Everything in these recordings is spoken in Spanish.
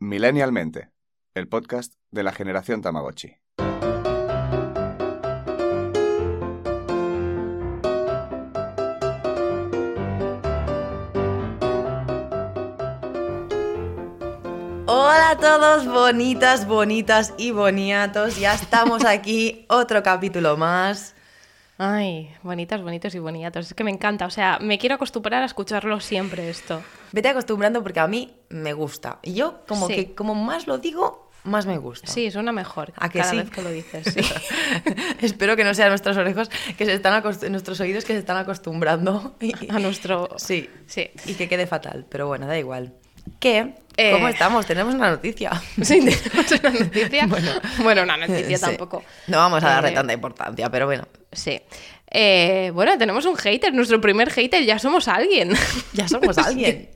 Millennialmente, el podcast de la generación Tamagotchi. Hola a todos, bonitas, bonitas y boniatos. Ya estamos aquí, otro capítulo más. Ay, bonitas, bonitos y boniatos. Es que me encanta. O sea, me quiero acostumbrar a escucharlo siempre esto. Vete acostumbrando porque a mí me gusta. Y yo, como Sí. que como más lo digo, más me gusta. Sí, suena mejor ¿A que cada sí? vez que lo dices. Sí. Espero que no sean nuestros orejos, que se están nuestros oídos que se están acostumbrando. A nuestro... Sí. Sí. Y que quede fatal, pero bueno, da igual. ¿Qué? Eh. ¿Cómo estamos? Tenemos una noticia. Sí, tenemos una noticia. Bueno, una noticia Sí. tampoco. No vamos a darle Eh, tanta importancia, pero bueno. Sí. Eh, bueno, tenemos un hater, nuestro primer hater, ya somos alguien. Ya somos alguien.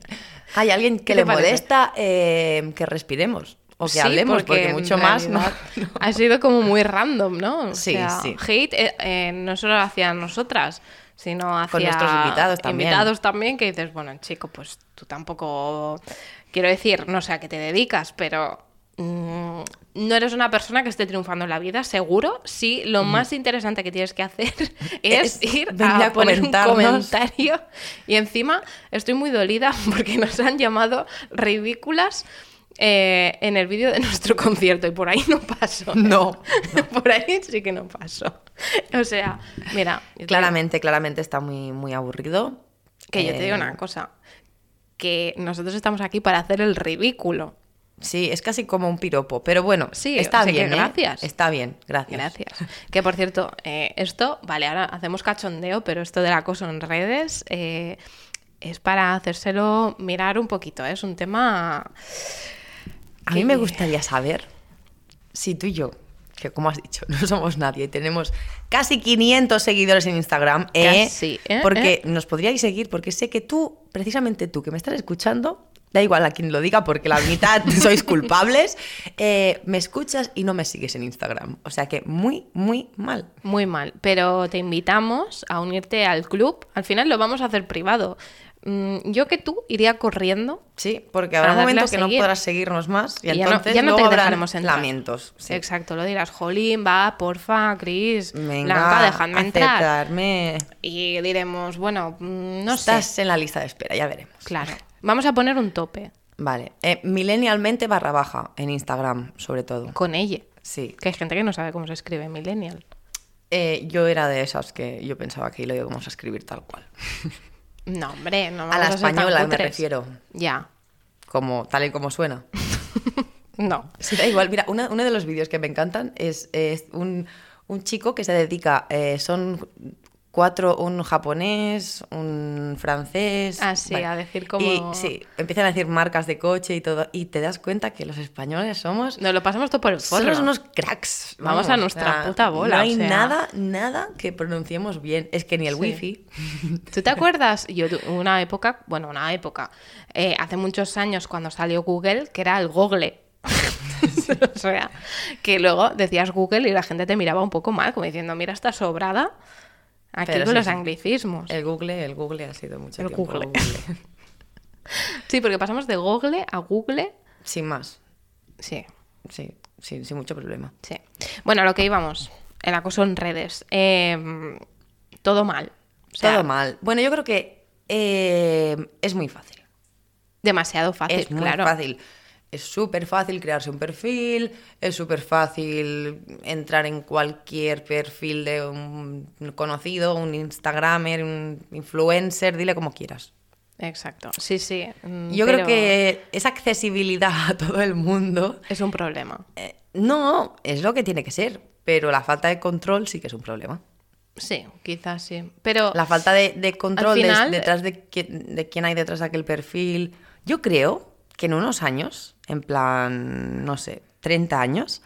Hay alguien que ¿Qué le parece? molesta eh, que respiremos o que Sí, hablemos, porque, mucho más no. Ha sido como muy random, ¿no? O Sí, sea, sí. Hate eh, eh, no solo hacia nosotras, sino hacia Con nuestros invitados también. invitados también, que dices, bueno, chico, pues tú tampoco... Quiero decir, no sé a qué te dedicas, pero... mm, no eres una persona que esté triunfando en la vida, seguro. Sí, lo más interesante que tienes que hacer es, Es ir a, a poner un comentario. Y encima estoy muy dolida porque nos han llamado ridículas eh, en el vídeo de nuestro concierto y por ahí no paso. No, por ahí sí que no paso. O sea, mira, Claramente, claramente está muy, muy aburrido. que yo te digo Eh, una cosa, que nosotros estamos aquí para hacer el ridículo. Sí, es casi como un piropo, pero bueno, Sí, está o sea que bien. ¿eh? gracias. Está bien, gracias. Gracias. Que por cierto, eh, esto, vale, ahora hacemos cachondeo, pero esto del acoso en redes eh, es para hacérselo mirar un poquito. Es un tema. A mí me gustaría saber si tú y yo, que como has dicho, no somos nadie, y tenemos casi 500 seguidores en Instagram. Casi, porque nos podríais seguir, porque sé que tú, precisamente tú que me estás escuchando, da igual a quien lo diga, porque la mitad sois culpables, eh, me escuchas y no me sigues en Instagram. O sea que muy, muy mal. Muy mal, pero te invitamos a unirte al club. Al final lo vamos a hacer privado. Mm, Yo que tú iría corriendo. Sí, porque habrá un darle a momento que no podrás seguirnos más y, Y ya no- entonces ya no te luego habrán dejaremos entrar. lamentos. sí. Exacto, lo dirás, Jolín, va, porfa, Cris, Blanca, dejadme entrar. aceptarme. Y diremos, bueno, mm, no Estás sé. en la lista de espera, ya veremos. Claro. Vamos a poner un tope Vale. Eh, millennialmente barra baja en Instagram, sobre todo. con ella. Sí. Que hay gente que no sabe cómo se escribe millennial. Eh, yo era de esas que yo pensaba que lo íbamos a escribir tal cual. No, hombre, no A vamos la ser tan española me cutres. refiero. Ya. Como, tal y como suena. No. Sí, da igual. Mira, una- uno de los vídeos que me encantan es, es un, un chico que se dedica, eh, son cuatro, un japonés, un francés. Ah, sí, a decir como- Y sí, empiezan a decir marcas de coche y todo, y te das cuenta que los españoles somos... Nos lo pasamos todo por el forro. Somos unos cracks. Vamos a nuestra puta bola, No hay o sea. nada, nada que pronunciemos bien. Es que ni el Sí. wifi. ¿Tú te acuerdas? Yo una época, bueno, una época, eh, hace muchos años cuando salió Google, que era el Google. o sea, que luego decías Google y la gente te miraba un poco mal, como diciendo, mira, está sobrada aquí Pero con sí, los anglicismos. El Google, el Google ha sido mucho El tiempo. Google. Sí, porque pasamos de Google a Google. Sin más. Sí, Sí, sí, sin mucho problema. sí. Bueno, lo que íbamos, el acoso en redes. Eh, todo mal. O sea, Todo mal. Bueno, yo creo que eh, es muy fácil. Demasiado fácil, es muy claro. fácil. Es súper fácil crearse un perfil, es súper fácil entrar en cualquier perfil de un conocido, un Instagramer, un influencer, dile como quieras. Exacto. Sí, sí. mm, Yo creo que esa accesibilidad a todo el mundo Es un problema. eh, no es lo que tiene que ser, pero la falta de control sí que es un problema. Sí, quizás sí. Pero La falta de, de control de- detrás de, qui- de quién hay detrás de aquel perfil. Yo creo que en unos años, en plan, no sé, 30 años,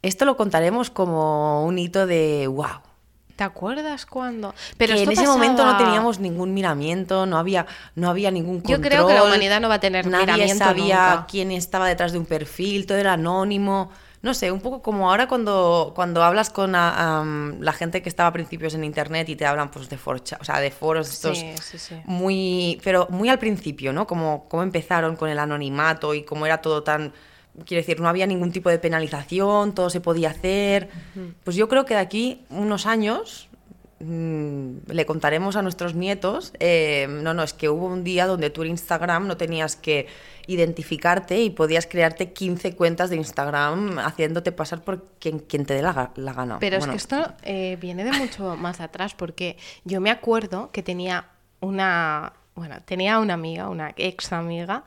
esto lo contaremos como un hito de wow. ¿te acuerdas cuándo? Pero que en ese momento no teníamos ningún miramiento, no había, no había ningún Yo control. creo que la humanidad no va a tener Nadie miramiento sabía nunca. quién estaba detrás de un perfil, todo era anónimo. No sé, un poco como ahora cuando, cuando hablas con a- am, la gente que estaba a principios en internet y te hablan pues de forcha, o sea, de foros estos Sí, sí, sí. muy, pero muy al principio, ¿no? Como, cómo empezaron con el anonimato y cómo era todo tan, quiero decir, no había ningún tipo de penalización, todo se podía hacer. Pues yo creo que de aquí unos años mm, le contaremos a nuestros nietos, eh, no, no, es que hubo un día donde tú en Instagram no tenías que identificarte y podías crearte 15 cuentas de Instagram haciéndote pasar por quien, quien te dé la, la gana. Pero Bueno, es que esto eh, viene de mucho más atrás, porque yo me acuerdo que tenía una, bueno, tenía una amiga, una ex amiga,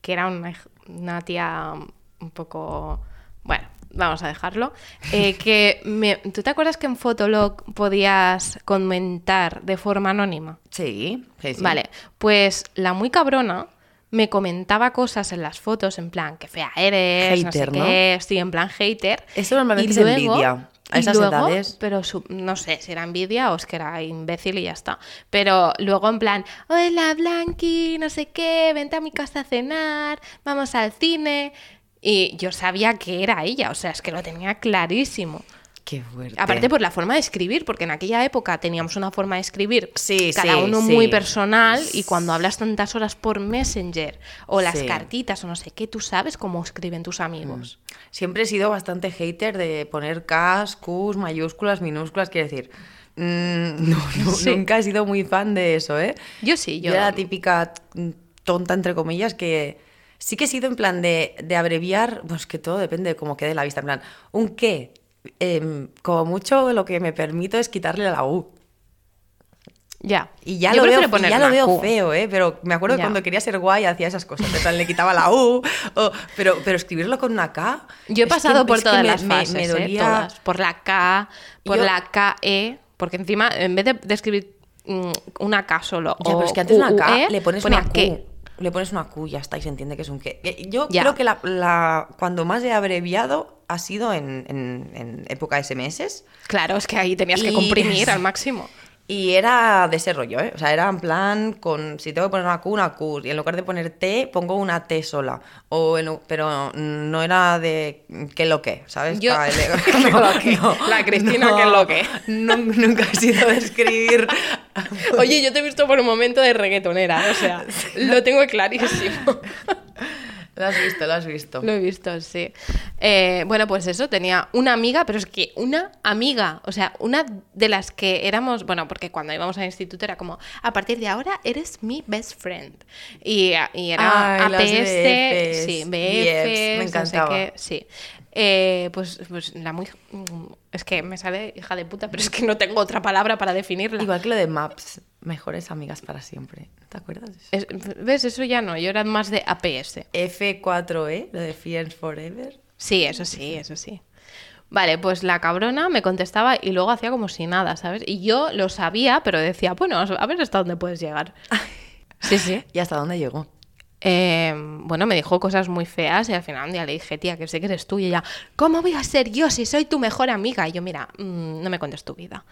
que era una, una tía un poco, bueno, vamos a dejarlo, eh, que me- ¿tú te acuerdas que en Fotolog podías comentar de forma anónima? Sí, sí, sí. Vale, pues la muy cabrona me comentaba cosas en las fotos, en plan, que fea eres, no sé Hater, ¿no? qué, sí, en plan hater. Eso normalmente Y es envidia. A esas luego, edades. Pero su- no sé si era envidia o es que era imbécil y ya está. Pero luego en plan, hola Blanqui, no sé qué, vente a mi casa a cenar, vamos al cine. Y yo sabía que era ella, o sea, es que lo tenía clarísimo. Qué fuerte. Aparte por la forma de escribir, porque en aquella época teníamos una forma de escribir Sí, cada sí, uno sí. muy personal y cuando hablas tantas horas por Messenger o las cartitas o no sé qué, tú sabes cómo escriben tus amigos. Siempre he sido bastante hater de poner Ks, Qs, mayúsculas, minúsculas, quiero decir. mm, no, no, Sí. Nunca he sido muy fan de eso, ¿eh? Yo sí, yo... Yo era la típica mm, tonta, entre comillas, que sí que he sido en plan de, de abreviar, pues que todo depende de cómo quede la vista. En plan, un qué, em, como mucho lo que me permito es quitarle la U. Ya. Y ya Yo lo veo, y ya lo veo feo, ¿eh? Pero me acuerdo que cuando quería ser guay hacía esas cosas. Le quitaba la U. o- pero, pero escribirlo con una K. Yo he que- pasado por todas las me- fases, Me, ¿eh? dolía. Todas. Por la K, por Yo- la KE, porque encima en vez de, de escribir mm, una K solo Ya, o pero es que antes una K QUE, le pones una Q. Le pones una Q y ya está y se entiende que es un qué. Yo Ya. creo que la, la- cuando más he abreviado ha sido en, en- en época SMS. Claro, es que ahí tenías que comprimir al máximo. Y era de ese rollo, ¿eh? O sea, era en plan con. Si tengo que poner una Q, una Q. Y en lugar de poner T, pongo una T sola. O en- pero no era de. ¿Qué lo que? ¿Sabes? Yo-. La Cristina, ¿qué lo que? no, nunca he sido de escribir. Oye, yo te he visto por un momento de reggaetonera, o sea, lo tengo clarísimo. Lo has visto, lo has visto. Lo he visto, sí. Eh, bueno, pues eso, tenía una amiga, pero es que una amiga, o sea, una de las que éramos, bueno, porque cuando íbamos al instituto era como, a partir de ahora eres mi best friend. Y, y era Ay, APS, sí, BFs, me no sé encantaba. qué, sí. Eh, pues, pues la muy... Es que me sale hija de puta, pero es que no tengo otra palabra para definirla. Igual que lo de Maps, mejores amigas para siempre. ¿No ¿Te acuerdas? Es- ¿Ves? Eso ya no, yo era más de APS. F4E, lo de Friends Forever. Sí, eso sí, eso sí. Vale, pues la cabrona me contestaba y luego hacía como si nada, ¿sabes? Y yo lo sabía, pero decía, bueno, a ver hasta dónde puedes llegar. Sí, sí. ¿Y hasta dónde llegó? Eh, bueno, me dijo cosas muy feas y al final un día le dije, tía, que sé que eres tú. Y ella, ¿cómo voy a ser yo si soy tu mejor amiga? Y yo, mira, mm, no me cuentes tu vida.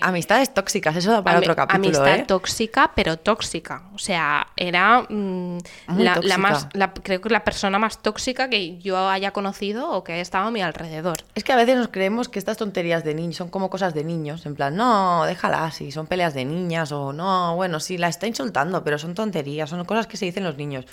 Amistades tóxicas, eso da para otro capítulo, Amistad ¿eh? tóxica, pero tóxica. O sea, era mm, la, más, la- creo que la persona más tóxica que yo haya conocido o que haya estado a mi alrededor. Es que a veces nos creemos que estas tonterías de niños son como cosas de niños. En plan, no, déjala, si son peleas de niñas o no, bueno, sí, la está insultando, pero son tonterías, son cosas que se dicen los niños.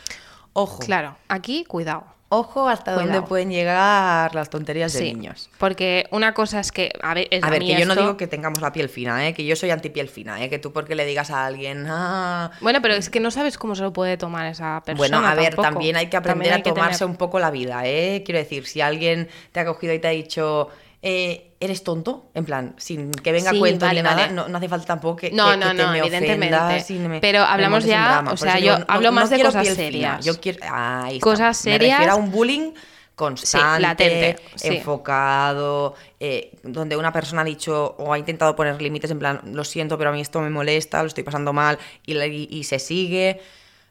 Ojo, Claro, aquí cuidado. Ojo hasta Cuidado. dónde pueden llegar las tonterías de Sí, niños. porque una cosa es que, a ver, es A ver, mí que yo no digo que tengamos la piel fina, ¿eh? que yo soy anti-piel fina, ¿eh? que tú porque le digas a alguien, ah... Bueno, pero es que no sabes cómo se lo puede tomar esa persona. Bueno, a ver, tampoco. también hay que aprender hay a tomarse tener- un poco la vida, ¿eh? Quiero decir, si alguien te ha cogido y te ha dicho, eh, ¿eres tonto? En plan, sin que venga Sí, a cuento vale, ni nada, vale. no, no hace falta tampoco que, No, que- no, que te no, me evidentemente. ofendas y me- Pero hablamos ya, o sea, yo digo, hablo más de cosas serias. Yo quiero, ahí está. Cosas Me refiero serias. a un bullying constante, latente, sí. enfocado, eh, donde una persona ha dicho o ha intentado poner límites en plan, lo siento, pero a mí esto me molesta, lo estoy pasando mal, y, la- y- y se sigue.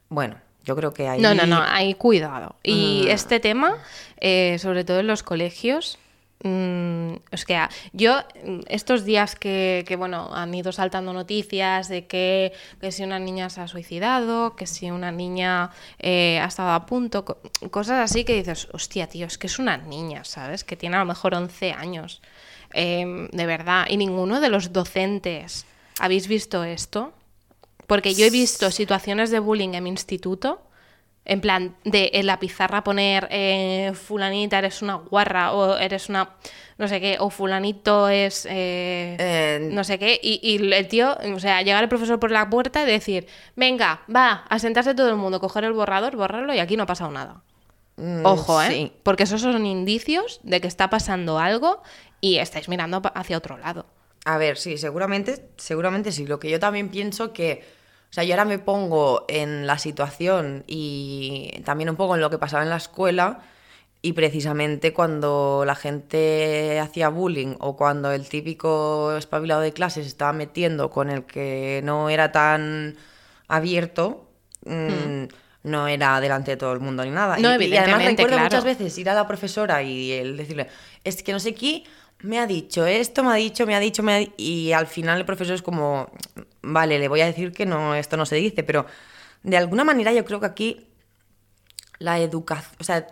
Bueno, yo creo que ahí... No, no, no, hay cuidado. Y Mm. este tema, eh, sobre todo en los colegios, mm, es que ah, yo mm, estos días que, que, bueno han ido saltando noticias de que, que si una niña se ha suicidado, que si una niña eh, ha estado a punto, co- cosas así que dices, hostia, tío, es que es una niña, ¿sabes? Que tiene a lo mejor 11 años. Eh, de verdad, y ninguno de los docentes habéis visto esto. Porque yo he visto situaciones de bullying en mi instituto, en plan, de en la pizarra poner eh, fulanita eres una guarra o eres una no sé qué, o fulanito es eh, Eh, no sé qué, y, y el tío, o sea, llegar el profesor por la puerta y decir, venga, va, a sentarse todo el mundo, coger el borrador, borrarlo y aquí no ha pasado nada. Mm, Ojo, ¿eh? sí. Porque esos son indicios de que está pasando algo y estáis mirando hacia otro lado. A ver, sí, seguramente, seguramente sí. Lo que yo también pienso que, sea, yo ahora me pongo en la situación y también un poco en lo que pasaba en la escuela y precisamente cuando la gente hacía bullying o cuando el típico espabilado de clase se estaba metiendo con el que no era tan abierto, mm, no era delante de todo el mundo ni nada. No, y, y además recuerdo claro. muchas veces ir a la profesora y el decirle, es que no sé qué, me ha dicho esto, me ha dicho, me ha dicho, me ha di-". y al final el profesor es como, vale, le voy a decir que no, esto no se dice, pero de alguna manera yo creo que aquí la educación, o sea,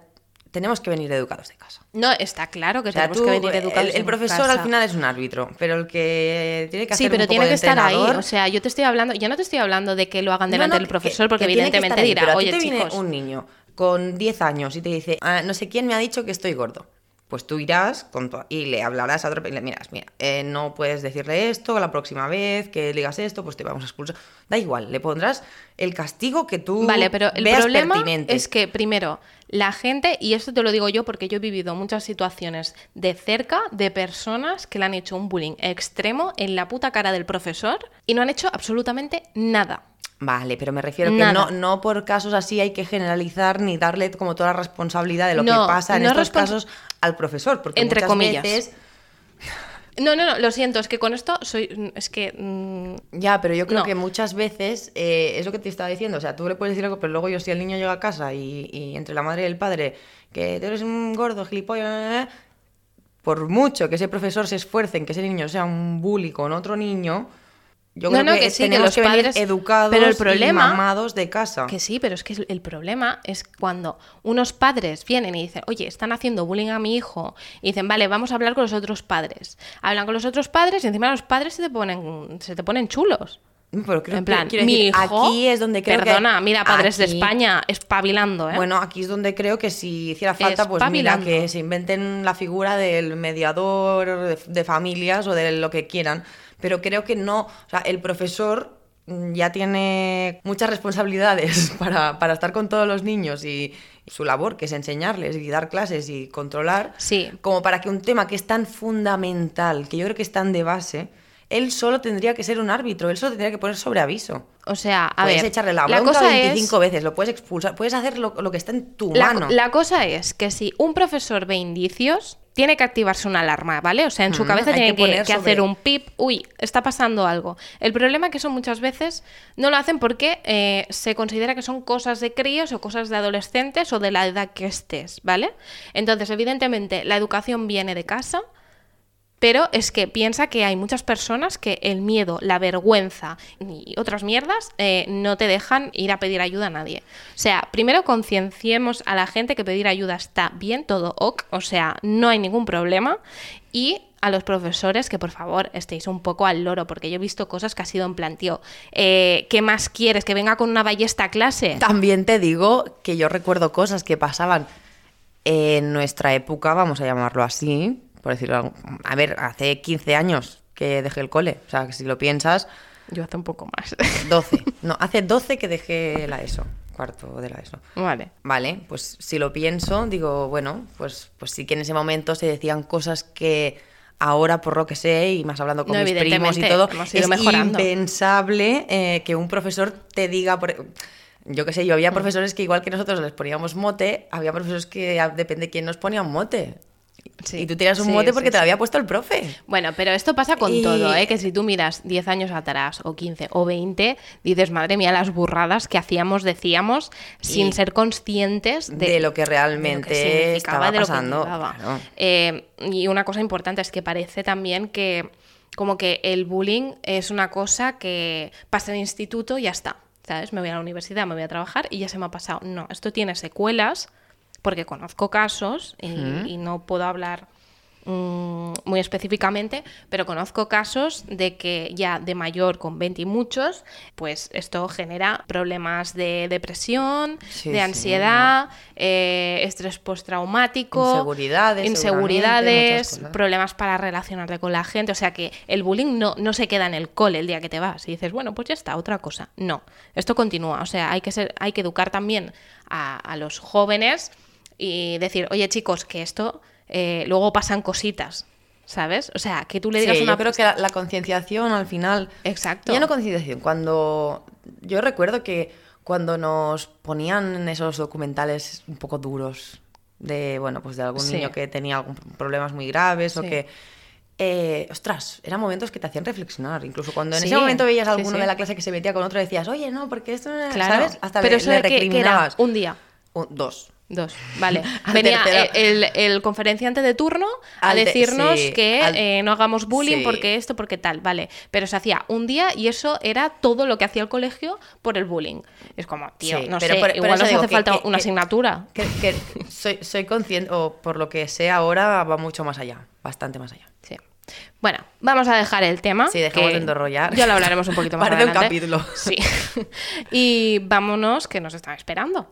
tenemos que venir educados de casa. No, está claro que O sea, tenemos tú, que venir el- educados el, en profesor casa. al final es un árbitro, pero el que tiene que hacer Sí, pero un tiene que estar ahí. O sea, yo te estoy hablando, yo no te estoy hablando de que lo hagan delante no, del profesor, porque que tiene que evidentemente ahí, dirá, pero a ti oye, viene chicos. un niño con 10 años y te dice, "Ah, no sé quién me ha dicho que estoy gordo. Pues tú irás con tu- y le hablarás a otro y le miras, mira, eh, no puedes decirle esto la próxima vez que digas esto, pues te vamos a expulsar. Da igual, le pondrás el castigo que tú Vale, pero el veas problema pertinente. es que, primero, la gente, y esto te lo digo yo porque yo he vivido muchas situaciones de cerca de personas que le han hecho un bullying extremo en la puta cara del profesor y no han hecho absolutamente nada. Vale, pero me refiero que Nada. no, no por casos así hay que generalizar ni darle como toda la responsabilidad de lo No, que pasa en no estos casos al profesor. Porque Entre muchas comillas. veces No, no, no, lo siento, es que con esto soy. Es que. mm, Ya, pero yo creo No. que muchas veces eh, es lo que te estaba diciendo. O sea, tú le puedes decir algo, pero luego yo, si el niño llega a casa y, y entre la madre y el padre, que tú eres un gordo, gilipollas, por mucho que ese profesor se esfuerce en que ese niño sea un bully con otro niño, yo No, creo no, que, que sí, que los que, venir padres- educados pero el y mamados de casa. Que sí, pero es que el problema es cuando unos padres vienen y dicen, oye, están haciendo bullying a mi hijo, y dicen, vale, vamos a hablar con los otros padres. Hablan con los otros padres y encima los padres se te ponen, se te ponen chulos. Pero creo- en plan, quiero mi decir, hijo, aquí es donde creo que- perdona, mira, padres de España, espabilando, ¿eh? Bueno, aquí es donde creo que si hiciera falta, pues mira, que se inventen la figura del mediador de, de familias o de lo que quieran. Pero creo que no, o sea, el profesor mm, ya tiene muchas responsabilidades para, para estar con todos los niños y, y su labor, que es enseñarles y dar clases y controlar, Sí. como para que un tema que es tan fundamental, que yo creo que es tan de base, él solo tendría que ser un árbitro, él solo tendría que poner sobre aviso. O sea, a puedes ver, echarle la la bronca cosa 25 es... veces, lo puedes expulsar, puedes hacer lo, lo que está en tu La, mano. la cosa es que si un profesor ve indicios, tiene que activarse una alarma, ¿vale? O sea, en su cabeza tiene que que, poner que sobre- hacer un pip, uy, está pasando algo. El problema es que eso muchas veces no lo hacen porque eh, se considera que son cosas de críos o cosas de adolescentes o de la edad que estés, ¿vale? Entonces, evidentemente, la educación viene de casa. Pero es que piensa que hay muchas personas que el miedo, la vergüenza y otras mierdas eh, no te dejan ir a pedir ayuda a nadie. O sea, primero concienciemos a la gente que pedir ayuda está bien, todo ok, o sea, no hay ningún problema. Y a los profesores que por favor estéis un poco al loro, porque yo he visto cosas que ha sido en plan, tío, eh, ¿qué más quieres? ¿Que venga con una ballesta a clase? También te digo que yo recuerdo cosas que pasaban en nuestra época, vamos a llamarlo así, por decirlo. A ver, hace 15 años que dejé el cole. O sea, que si lo piensas, Yo hace un poco más. 12. No, hace 12 que dejé la ESO, cuarto de la ESO. vale. Vale, pues si lo pienso, digo, bueno, pues, pues sí que en ese momento se decían cosas que ahora, por lo que sé, y más hablando con No, mis primos y todo, es mejorando. impensable eh, que un profesor te diga... Por... Yo qué sé, yo había Mm. profesores que igual que nosotros les poníamos mote, había profesores que depende de quién nos ponía un mote. Sí, Y tú tenías un sí, mote porque sí, te lo había puesto el profe. Bueno, pero esto pasa con Y- todo, ¿eh? Que si tú miras 10 años atrás, o 15, o 20, dices, madre mía, las burradas que hacíamos, decíamos, sin ser conscientes de, de, lo que realmente de lo que significaba, estaba de lo que pasando. Claro. Eh, y una cosa importante es que parece también que como que el bullying es una cosa que pasa en el instituto y ya está. ¿Sabes? Me voy a la universidad, me voy a trabajar y ya se me ha pasado. No, esto tiene secuelas porque conozco casos y, y no puedo hablar mm, muy específicamente, pero conozco casos de que ya de mayor, con 20 y muchos, pues esto genera problemas de depresión, Sí, de sí, ansiedad, eh, estrés postraumático, Inseguridades, inseguridades, problemas para relacionarte con la gente. O sea que el bullying no, no se queda en el cole el día que te vas y dices, bueno, pues ya está, otra cosa. No, esto continúa. O sea, hay que, ser, hay que educar también a, a los jóvenes y decir, oye chicos, que esto eh, luego pasan cositas, ¿sabes? O sea, que tú le digas Sí, una yo creo que la, la concienciación al final... Exacto. Ya no concienciación, cuando... Yo recuerdo que cuando nos ponían en esos documentales un poco duros de, bueno, pues de algún Sí. niño que tenía algún problemas muy graves o que... eh, ostras, eran momentos que te hacían reflexionar. Incluso cuando en Sí, ese momento veías a alguno sí. de la clase que se metía con otro, decías, oye, no, porque esto no es, Claro, ¿sabes? Hasta pero le, eso le de que- que, era recriminabas. un día. Un- dos. Dos, vale. Al Venía el, el conferenciante de turno a Al decirnos sí, que al- eh, no hagamos bullying sí. porque esto, porque tal, vale. Pero se hacía un día y eso era todo lo que hacía el colegio por el bullying. Es como, tío, Sí, no pero sé, por- igual nos hace que- falta que- una que- asignatura. Que, soy, soy consciente, o por lo que sé ahora, va mucho más allá. Bastante más allá. Sí. Bueno, vamos a dejar el tema. Sí, dejamos de endorrollar. Ya lo hablaremos un poquito más Parece un capítulo. Sí. y vámonos, que nos están esperando.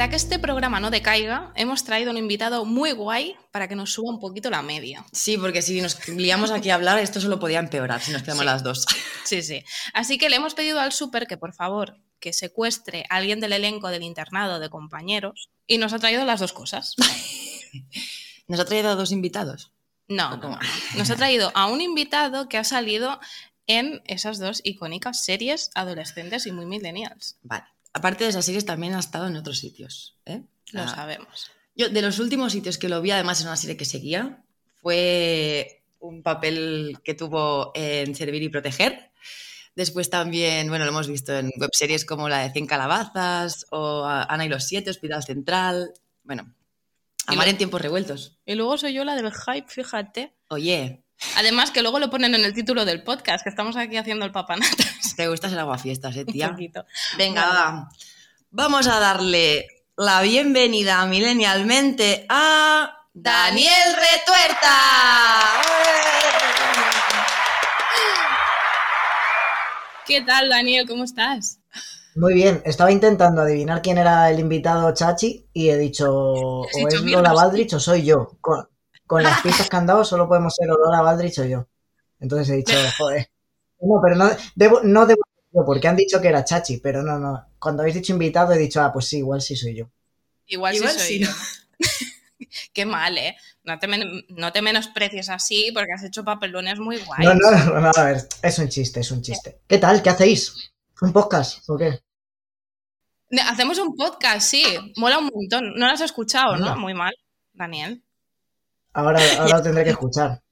Para que este programa no decaiga, hemos traído un invitado muy guay para que nos suba un poquito la media. Sí, porque si nos liamos aquí a hablar, esto solo podía empeorar si nos quedamos Sí. las dos. Sí, sí. Así que le hemos pedido al súper que por favor que secuestre a alguien del elenco del internado de compañeros y nos ha traído las dos cosas. Nos ha traído a dos invitados. No, no, no. Nos ha traído a un invitado que ha salido en esas dos icónicas series adolescentes y muy millennials. Vale. Aparte de esas series, también ha estado en otros sitios. ¿eh? Lo Ah, sabemos. Yo, de los últimos sitios que lo vi, además, en una serie que seguía, fue un papel que tuvo en Servir y Proteger. Después también, bueno, lo hemos visto en webseries como la de 100 calabazas o Ana y los siete, Hospital Central. Bueno, Amar en tiempos revueltos. Y luego soy yo la del hype, fíjate. Oye, Además que luego lo ponen en el título del podcast, que estamos aquí haciendo el papanatas. te gusta ser aguafiestas, ¿eh, Un tía? poquito. Venga, Bueno. va. Vamos a darle la bienvenida milenialmente a Daniel Retuerta. ¿Qué tal, Daniel? ¿Cómo estás? Muy bien, estaba intentando adivinar quién era el invitado Chachi y he dicho o dicho es Lola. Baldrich o soy yo. Con, con las pistas que han dado solo podemos ser Lola Baldrich o yo. Entonces he dicho, joder. No, pero no debo, no debo ser yo, porque han dicho que era Chachi, pero no, no. Cuando habéis dicho invitado he dicho, ah, pues sí, igual sí soy yo. Igual, Igual sí soy sí, yo. Qué mal, ¿eh? No te, no te menosprecies así porque has hecho papelones muy guays. No, no, no, a ver, es un chiste, es un chiste. ¿Qué tal? ¿Qué hacéis? ¿Un podcast o qué? Hacemos un podcast, sí. Mola un montón. No lo has escuchado, ¿no? Muy mal, Daniel. Ahora, ahora lo tendré que escuchar.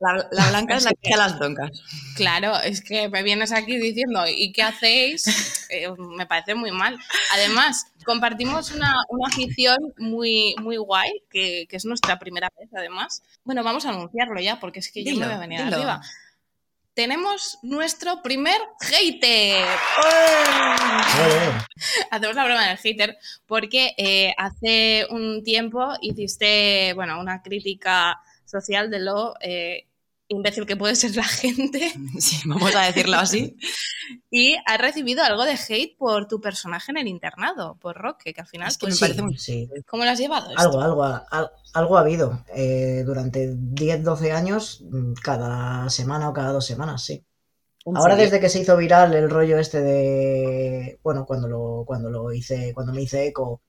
La, la blanca es la que las broncas. Claro, es que me vienes aquí diciendo, ¿y qué hacéis? Eh, me parece muy mal. Además, compartimos una, una afición muy, muy guay, que, que es nuestra primera vez, además. Bueno, vamos a anunciarlo ya, porque es que yo me voy a venir dilo. arriba. Tenemos nuestro primer hater. Hacemos la broma del hater porque eh, hace un tiempo hiciste, bueno, una crítica social de lo eh, imbécil que puede ser la gente Sí, vamos a decirlo así. y has recibido algo de hate por tu personaje en el internado, por Roque, que al final, Es que me pues, parece Sí, muy- sí. ¿cómo lo has llevado? esto? Algo, algo, ha- algo habido. Eh, durante 10, 12 años, mm, cada semana o cada dos semanas, sí. Ahora serio? desde que se hizo viral el rollo este de, bueno, cuando lo, cuando lo hice, cuando me hice eco,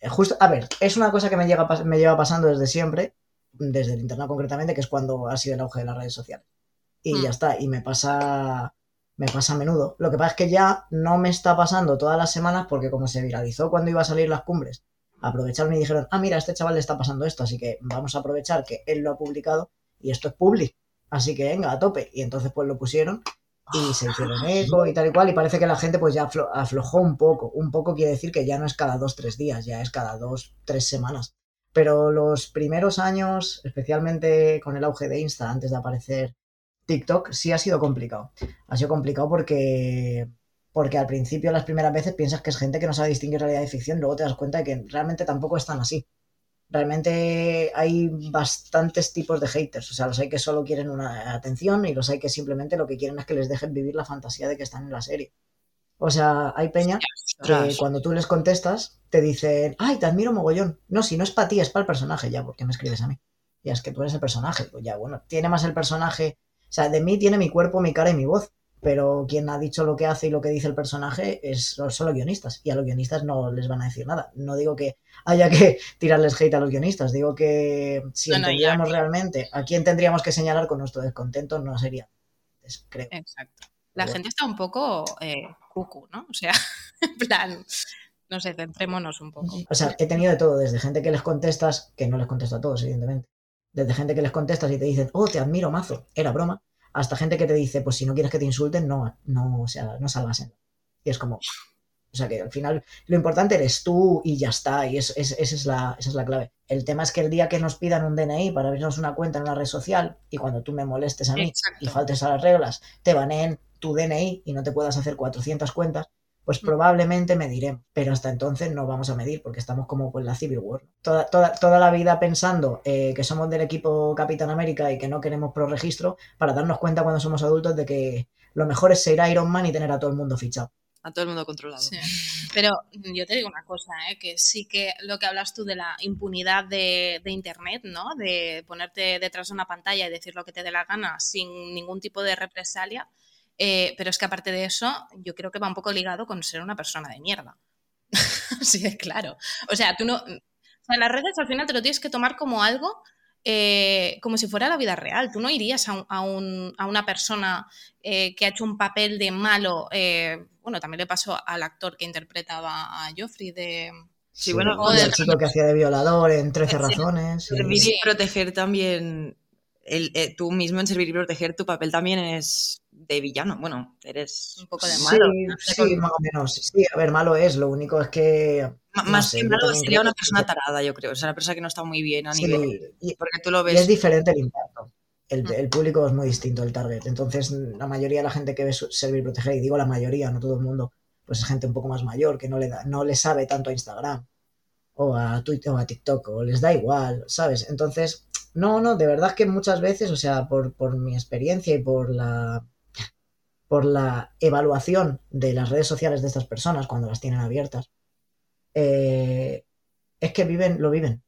eh, justo, a ver, es una cosa que me, llega, me lleva pasando desde siempre, desde el internado concretamente, que es cuando ha sido el auge de las redes sociales. Y Mm. ya está. Y me pasa. Me pasa a menudo. Lo que pasa es que ya no me está pasando todas las semanas porque como se viralizó cuando iba a salir las cumbres, aprovecharon y dijeron, ah, mira, a este chaval le está pasando esto, así que vamos a aprovechar que él lo ha publicado y esto es public. Así que venga, a tope. Y entonces pues lo pusieron y se hicieron eco y tal y cual. Y parece que la gente pues ya aflo- aflojó un poco. Un poco quiere decir que ya no es cada dos, tres días, ya es cada dos, tres semanas. Pero los primeros años, especialmente con el auge de Insta, antes de aparecer TikTok, sí ha sido complicado. Ha sido complicado porque, porque al principio, las primeras veces, piensas que es gente que no sabe distinguir realidad y ficción, luego te das cuenta de que realmente tampoco es tan así. Realmente hay bastantes tipos de haters. O sea, los hay que solo quieren una atención y los hay que simplemente lo que quieren es que les dejen vivir la fantasía de que están en la serie. O sea, hay peña que cuando tú les contestas te dicen, ay, te admiro mogollón. No, si no es para ti, es para el personaje ya, ¿por qué me escribes a mí? Ya es que tú eres el personaje. Pues ya, bueno, tiene más el personaje. O sea, de mí tiene mi cuerpo, mi cara y mi voz. Pero quien ha dicho lo que hace y lo que dice el personaje es, son los guionistas. Y a los guionistas no les van a decir nada. No digo que haya que tirarles hate a los guionistas. Digo que si No, entendiéramos realmente a quién tendríamos que señalar con nuestro descontento, no sería. creo. Exacto. La gente está un poco eh, ¿no? O sea, en plan, no sé, centrémonos un poco. O sea, he tenido de todo, desde gente que les contestas, que no les contesto a todos, evidentemente. Desde gente que les contestas y te dicen, oh, te admiro mazo, era broma, hasta gente que te dice, pues si no quieres que te insulten, no, no, o sea, no salgas en. Y es como, o sea que al final lo importante eres tú y ya está, y es, es- esa, es la, esa es la clave. El tema es que el día que nos pidan un DNI para abrirnos una cuenta en una red social y cuando tú me molestes a mí Exacto. y faltes a las reglas, te baneen tu DNI y no te puedas hacer 400 cuentas, pues Mm. probablemente mediremos. Pero hasta entonces no vamos a medir porque estamos como con la Civil War. Toda, toda, toda la vida pensando eh, que somos del equipo Capitán América y que no queremos pro registro para darnos cuenta cuando somos adultos de que lo mejor es ser Iron Man y tener a todo el mundo fichado. A todo el mundo controlado. Sí. Pero yo te digo una cosa, ¿eh? que sí que lo que hablas tú de la impunidad de, Internet, ¿no? De ponerte detrás de una pantalla y decir lo que te dé la gana sin ningún tipo de represalia. eh, pero es que aparte de eso, yo creo que va un poco ligado con ser una persona de mierda. De claro. O sea, tú no. O sea, las redes al final te lo tienes que tomar como algo. Eh, como si fuera la vida real. Tú no irías a, un- a un- a una persona eh, que ha hecho un papel de malo. eh, bueno, también le pasó al actor que interpretaba a Joffrey de. Sí, bueno, el joder. chico que hacía de violador en 13 Sí. razones. sí. Servir Sí. y proteger también. El, eh, tú mismo en servir y proteger, tu papel también es de villano. Bueno, eres Un poco de Sí, malo. sí, más o menos. Sí, a ver, malo es. Lo único es que. No Más sé, que malo sería una que- persona tarada, yo creo. O sea, una persona que no está muy bien a Sí, nivel. y- Porque tú lo Y es ves. diferente el impacto. El, Mm. el público es muy distinto, el target. Entonces, la mayoría de la gente que ve servir y proteger, y digo la mayoría, no todo el mundo, pues es gente un poco más mayor que no le, da, no le sabe tanto a Instagram o a Twitter o a TikTok, o les da igual, ¿sabes? Entonces, no, no, de verdad que muchas veces, o sea, por, por mi experiencia y por la por la evaluación de las redes sociales de estas personas cuando las tienen abiertas, eh, es que viven, lo viven.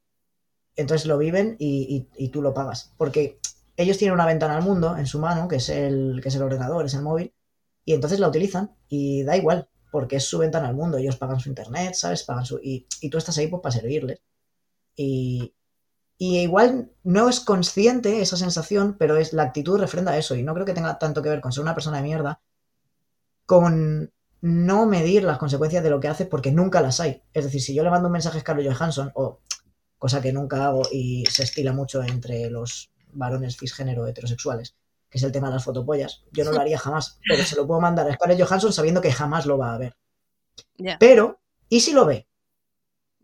Entonces lo viven y, y- tú lo pagas. Porque ellos tienen una ventana al mundo en su mano, que es, el, que es el ordenador, es el móvil, y entonces la utilizan y da igual, porque es su ventana al mundo. Ellos pagan su internet, ¿sabes? Pagan su. Y, y tú estás ahí pues, para servirles. Y, y igual no es consciente esa sensación, pero es la actitud refrenda eso. Y no creo que tenga tanto que ver con ser una persona de mierda, con no medir las consecuencias de lo que haces porque nunca las hay. Es decir, si yo le mando un mensaje a Scarlett Johansson, o cosa que nunca hago y se estila mucho entre los varones cisgénero heterosexuales, que es el tema de las fotopollas, yo no lo haría jamás, pero se lo puedo mandar a Scarlett Johansson sabiendo que jamás lo va a ver. Pero, ¿y si lo ve?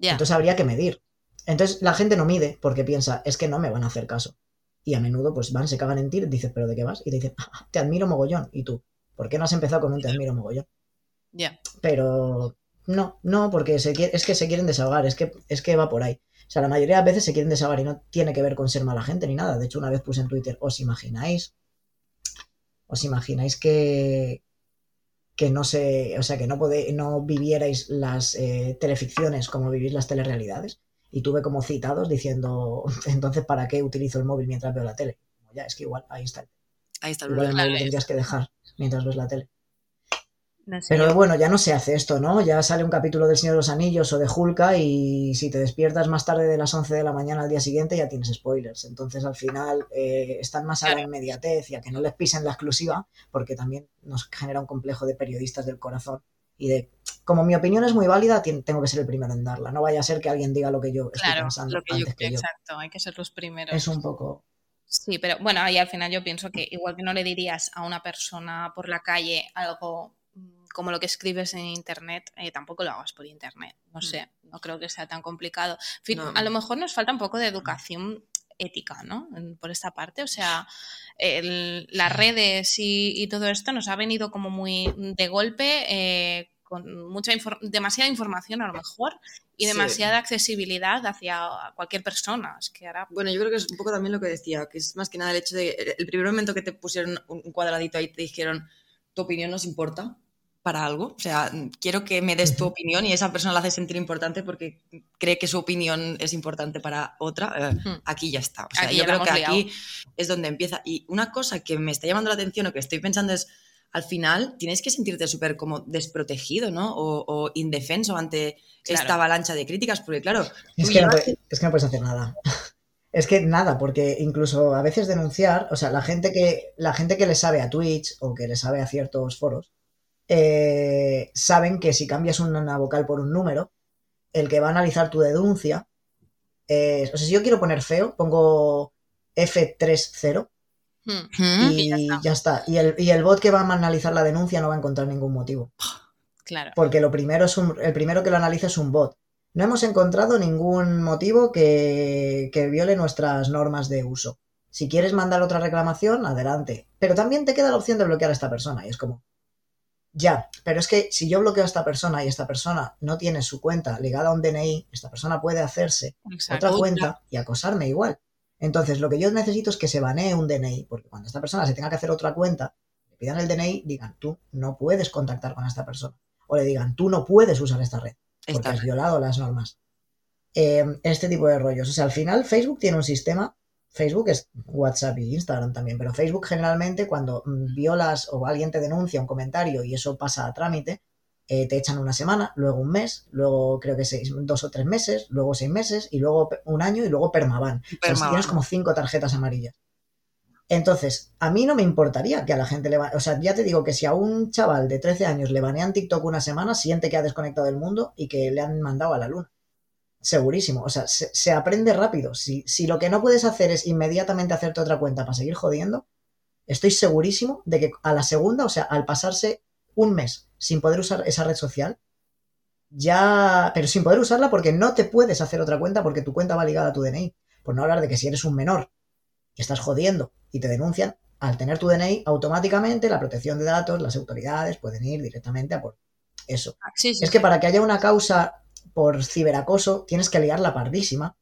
Entonces habría que medir. Entonces la gente no mide porque piensa, es que no me van a hacer caso. Y a menudo pues van, se cagan en ti, dices, ¿pero de qué vas? Y te dicen, "Ah, te admiro mogollón. ¿Y tú? ¿Por qué no has empezado con un te admiro mogollón? ya. Pero no, no, porque se quiere- es que se quieren desahogar, es que, es que va por ahí. O sea, la mayoría de las veces se quieren desahogar y no tiene que ver con ser mala gente ni nada. De hecho, una vez puse en Twitter, ¿os imagináis? ¿Os imagináis que, que no se, o sea, que no podéis, no vivierais las eh, teleficciones como vivís las telerealidades? Y tuve como citados diciendo, entonces, ¿para qué utilizo el móvil mientras veo la tele? Como, ya, es que igual, ahí está. Ahí está el Igual el problema. móvil lo tendrías que dejar mientras ves la tele. No sé, Pero yo- bueno, ya no se hace esto, ¿no? Ya sale un capítulo del Señor de los Anillos o de Hulka y si te despiertas más tarde de las 11 de la mañana al día siguiente ya tienes spoilers. Entonces al final eh, están más a la inmediatez y a que no les pisen la exclusiva porque también nos genera un complejo de periodistas del corazón y de, como mi opinión es muy válida, tengo que ser el primero en darla. No vaya a ser que alguien diga lo que yo estoy claro, pensando lo que yo, que yo. exacto, hay que ser los primeros. Es un poco... Sí, pero bueno, y al final yo pienso que igual que no le dirías a una persona por la calle algo mm, como lo que escribes en internet, eh, tampoco lo hagas por internet. No sé, no creo que sea tan complicado. En fin, No. A lo mejor nos falta un poco de educación ética, ¿no? Por esta parte, o sea, el- las redes y, y todo esto nos ha venido como muy de golpe, eh, con mucha infor- demasiada información a lo mejor y Sí. demasiada accesibilidad hacia cualquier persona. Es que ahora Bueno, yo creo que es un poco también lo que decía, que es más que nada el hecho de, el primer momento que te pusieron un cuadradito ahí, te dijeron, tu opinión nos importa para algo, o sea, quiero que me des tu opinión y esa persona la hace sentir importante porque cree que su opinión es importante para otra, eh, Hmm. aquí ya está. O sea, Aquí yo creo que hemos aquí es donde empieza. Y una cosa que me está llamando la atención o que estoy pensando es, al final tienes que sentirte súper como desprotegido, ¿no? O, o indefenso ante Claro. esta avalancha de críticas, porque claro, Es que, no, llevas- puede- es que no puedes hacer nada. Es que nada, porque incluso a veces denunciar, o sea, la gente que, la gente que le sabe a Twitch o que le sabe a ciertos foros, eh, saben que si cambias una vocal por un número, el que va a analizar tu denuncia, o sea, si yo quiero poner feo, pongo F30 hmm, y, Y ya está. ya está. Y el, y el bot que va a analizar la denuncia no va a encontrar ningún motivo. claro. Porque lo primero es un- el primero que lo analiza es un bot. No hemos encontrado ningún motivo que, que viole nuestras normas de uso. Si quieres mandar otra reclamación, adelante. Pero también te queda la opción de bloquear a esta persona. Y es como, ya, pero es que si yo bloqueo a esta persona y esta persona no tiene su cuenta ligada a un DNI, esta persona puede hacerse Exacto. otra cuenta y acosarme igual. Entonces, lo que yo necesito es que se banee un DNI, porque cuando esta persona se tenga que hacer otra cuenta, le pidan el DNI, digan, tú no puedes contactar con esta persona. O le digan, tú no puedes usar esta red, porque has violado las normas. Eh, este tipo de rollos. O sea, al final Facebook tiene un sistema, Facebook es WhatsApp y Instagram también, pero Facebook generalmente cuando mm, violas o alguien te denuncia un comentario y eso pasa a trámite, eh, te echan una semana, luego un mes, luego creo que seis, dos o tres meses, luego seis meses y luego un año y luego permaban. O sea, Permaban. tienes como cinco tarjetas amarillas. Entonces, a mí no me importaría que a la gente le... O sea, ya te digo que si a un chaval de 13 años le banean TikTok una semana, siente que ha desconectado del mundo y que le han mandado a la luna. Segurísimo. O sea, se, se aprende rápido. Si, si lo que no puedes hacer es inmediatamente hacerte otra cuenta para seguir jodiendo, estoy segurísimo de que a la segunda, o sea, al pasarse un mes sin poder usar esa red social, ya... Pero sin poder usarla porque no te puedes hacer otra cuenta porque tu cuenta va ligada a tu DNI. Por no hablar de que si eres un menor y estás jodiendo y te denuncian, al tener tu DNI, automáticamente la protección de datos, las autoridades pueden ir directamente a por eso. Sí, sí, Es que sí. para que haya una causa por ciberacoso, tienes que liar la pardísima.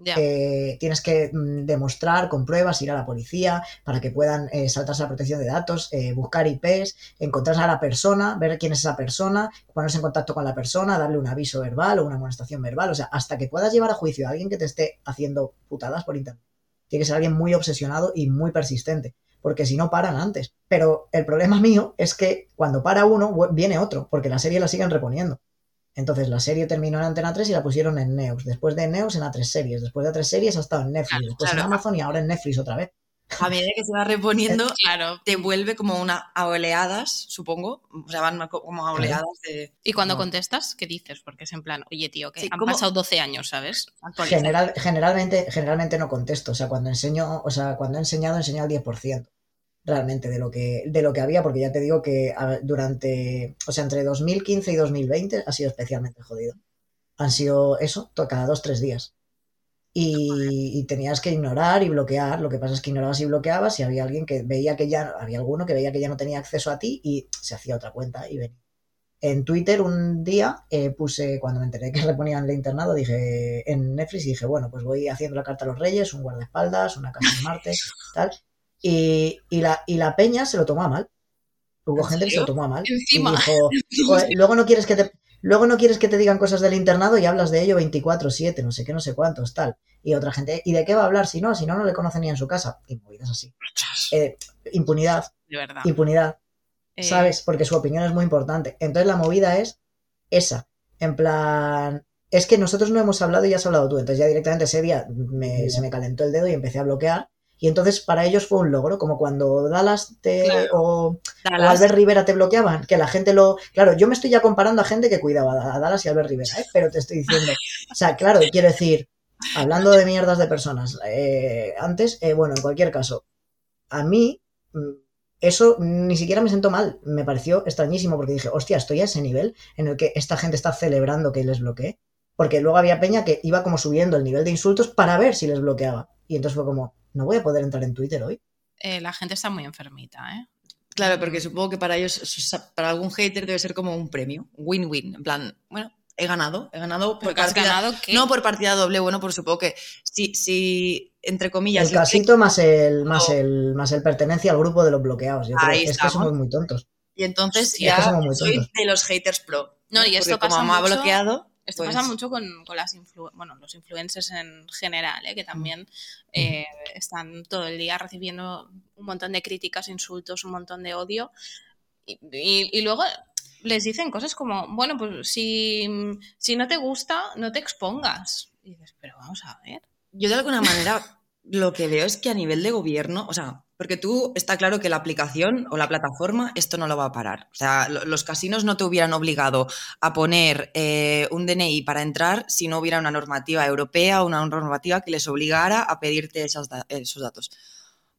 Ya. eh, tienes que mm, demostrar con pruebas, ir a la policía para que puedan eh, saltarse la protección de datos, eh, buscar IPs, encontrar a la persona, ver quién es esa persona, ponerse en contacto con la persona, darle un aviso verbal o una amonestación verbal. O sea, hasta que puedas llevar a juicio a alguien que te esté haciendo putadas por internet. Tiene que ser alguien muy obsesionado y muy persistente, porque si no paran antes. Pero el problema mío es que cuando para uno, viene otro, porque la serie la siguen reponiendo. Entonces la serie terminó en Antena 3 y la pusieron en Neos. Después de Neos en A3 series. Después de A3 series ha estado en Netflix. Claro, después claro. en Amazon y ahora en Netflix otra vez. A medida que se va reponiendo, Claro. te vuelve como una a oleadas, supongo. O sea, van co- como a oleadas de. Y cuando No. contestas, ¿qué dices? Porque es en plan, oye, tío, que Sí, han ¿cómo? pasado 12 años, ¿sabes? General, generalmente, generalmente no contesto. O sea, cuando enseño, o sea, cuando he enseñado, he enseñado el 10% realmente de lo que, de lo que había, porque ya te digo que durante, o sea, entre 2015 y 2020 ha sido especialmente jodido. Han sido eso, cada dos, tres días. Y, y tenías que ignorar y bloquear. Lo que pasa es que ignorabas y bloqueabas y había alguien que veía que ya, había alguno que veía que ya no tenía acceso a ti y se hacía otra cuenta y venía. En Twitter un día eh, puse, cuando me enteré que reponían el internado, dije en Netflix y dije, bueno, pues voy haciendo la carta a los reyes, un guardaespaldas, una casa en Marte, tal. Y, y, la, y la peña se lo tomó a mal. Hubo ¿En gente que se lo tomó a mal. Encima. Dijo, "Joder, luego no quieres que te... Luego no quieres que te digan cosas del internado y hablas de ello 24-7, no sé qué, no sé cuántos, tal. Y otra gente, ¿y de qué va a hablar si no? Si no, no le conoce ni en su casa. Y movidas así. Eh, impunidad, De verdad. impunidad. Eh, ¿sabes? Porque su opinión es muy importante. Entonces la movida es esa. En plan, es que nosotros no hemos hablado y ya has hablado tú. Entonces ya directamente ese día me- se me calentó el dedo y empecé a bloquear. Y entonces para ellos fue un logro, como cuando Dallas te, Claro. o. Albert Rivera te bloqueaban, que la gente lo... Claro, yo me estoy ya comparando a gente que cuidaba a Dallas y Albert Rivera, ¿eh? pero te estoy diciendo... O sea, claro, quiero decir, hablando de mierdas de personas, eh, antes, eh, bueno, en cualquier caso, a mí mm, eso ni siquiera me sentó mal, me pareció extrañísimo porque dije, hostia, estoy a ese nivel en el que esta gente está celebrando que les bloqueé, porque luego había peña que iba como subiendo el nivel de insultos para ver si les bloqueaba. Y entonces fue como, no voy a poder entrar en Twitter hoy. eh, la gente está muy enfermita, ¿eh? Claro, porque supongo que para ellos, es- para algún hater debe ser como un premio, win-win. En plan, bueno, he ganado, he ganado por partida- ganado qué? No por partida doble, bueno, por supongo que si, si entre comillas. El casito más el, más el, más el pertenencia al grupo de los bloqueados. Yo creo Ahí es que estamos. somos muy tontos. Y entonces es que ya somos muy soy de los haters pro. No, y esto Porque pasa como me ha mucho- bloqueado. Esto pues, pasa mucho con, con las influ- bueno, los influencers en general, ¿eh? que también eh, están todo el día recibiendo un montón de críticas, insultos, un montón de odio. Y, y- y luego les dicen cosas como, bueno, pues si, si no te gusta, no te expongas. Y dices, pero vamos a ver. Yo de alguna manera lo que veo es que a nivel de gobierno, o sea, porque tú está claro que la aplicación o la plataforma esto no lo va a parar. O sea, lo- los casinos no te hubieran obligado a poner eh, un DNI para entrar si no hubiera una normativa europea o una normativa que les obligara a pedirte esos, esos datos.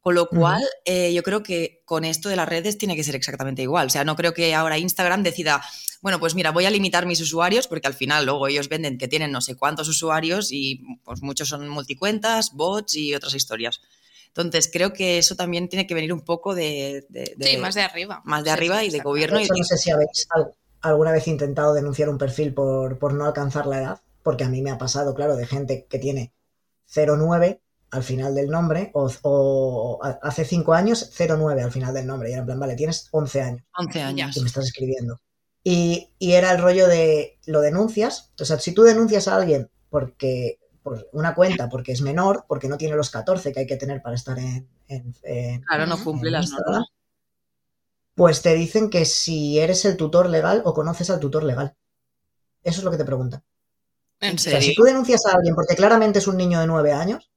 Con lo cual, eh, yo creo que con esto de las redes tiene que ser exactamente igual. O sea, no creo que ahora Instagram decida, bueno, pues mira, voy a limitar mis usuarios porque al final luego ellos venden que tienen no sé cuántos usuarios y pues muchos son multicuentas, bots y otras historias. Entonces, creo que eso también tiene que venir un poco de... de- de- Sí, más de arriba. más de Sí, arriba sí, y de gobierno. De hecho, no sé si habéis al- alguna vez intentado denunciar un perfil por, por no alcanzar la edad, porque a mí me ha pasado, claro, de gente que tiene 09 al final del nombre, o, hace 5 años 09 al final del nombre, y era en plan, vale, tienes 11 años 11 años. que me estás escribiendo. Y, y era el rollo de lo denuncias, o sea, si tú denuncias a alguien porque por una cuenta porque es menor, porque no tiene los 14 que hay que tener para estar en, en- en- Claro, no cumple en las normas. pues te dicen que si eres el tutor legal o conoces al tutor legal. Eso es lo que te preguntan. ¿En O sea, si serio? tú denuncias a alguien porque claramente es un niño de 9 años,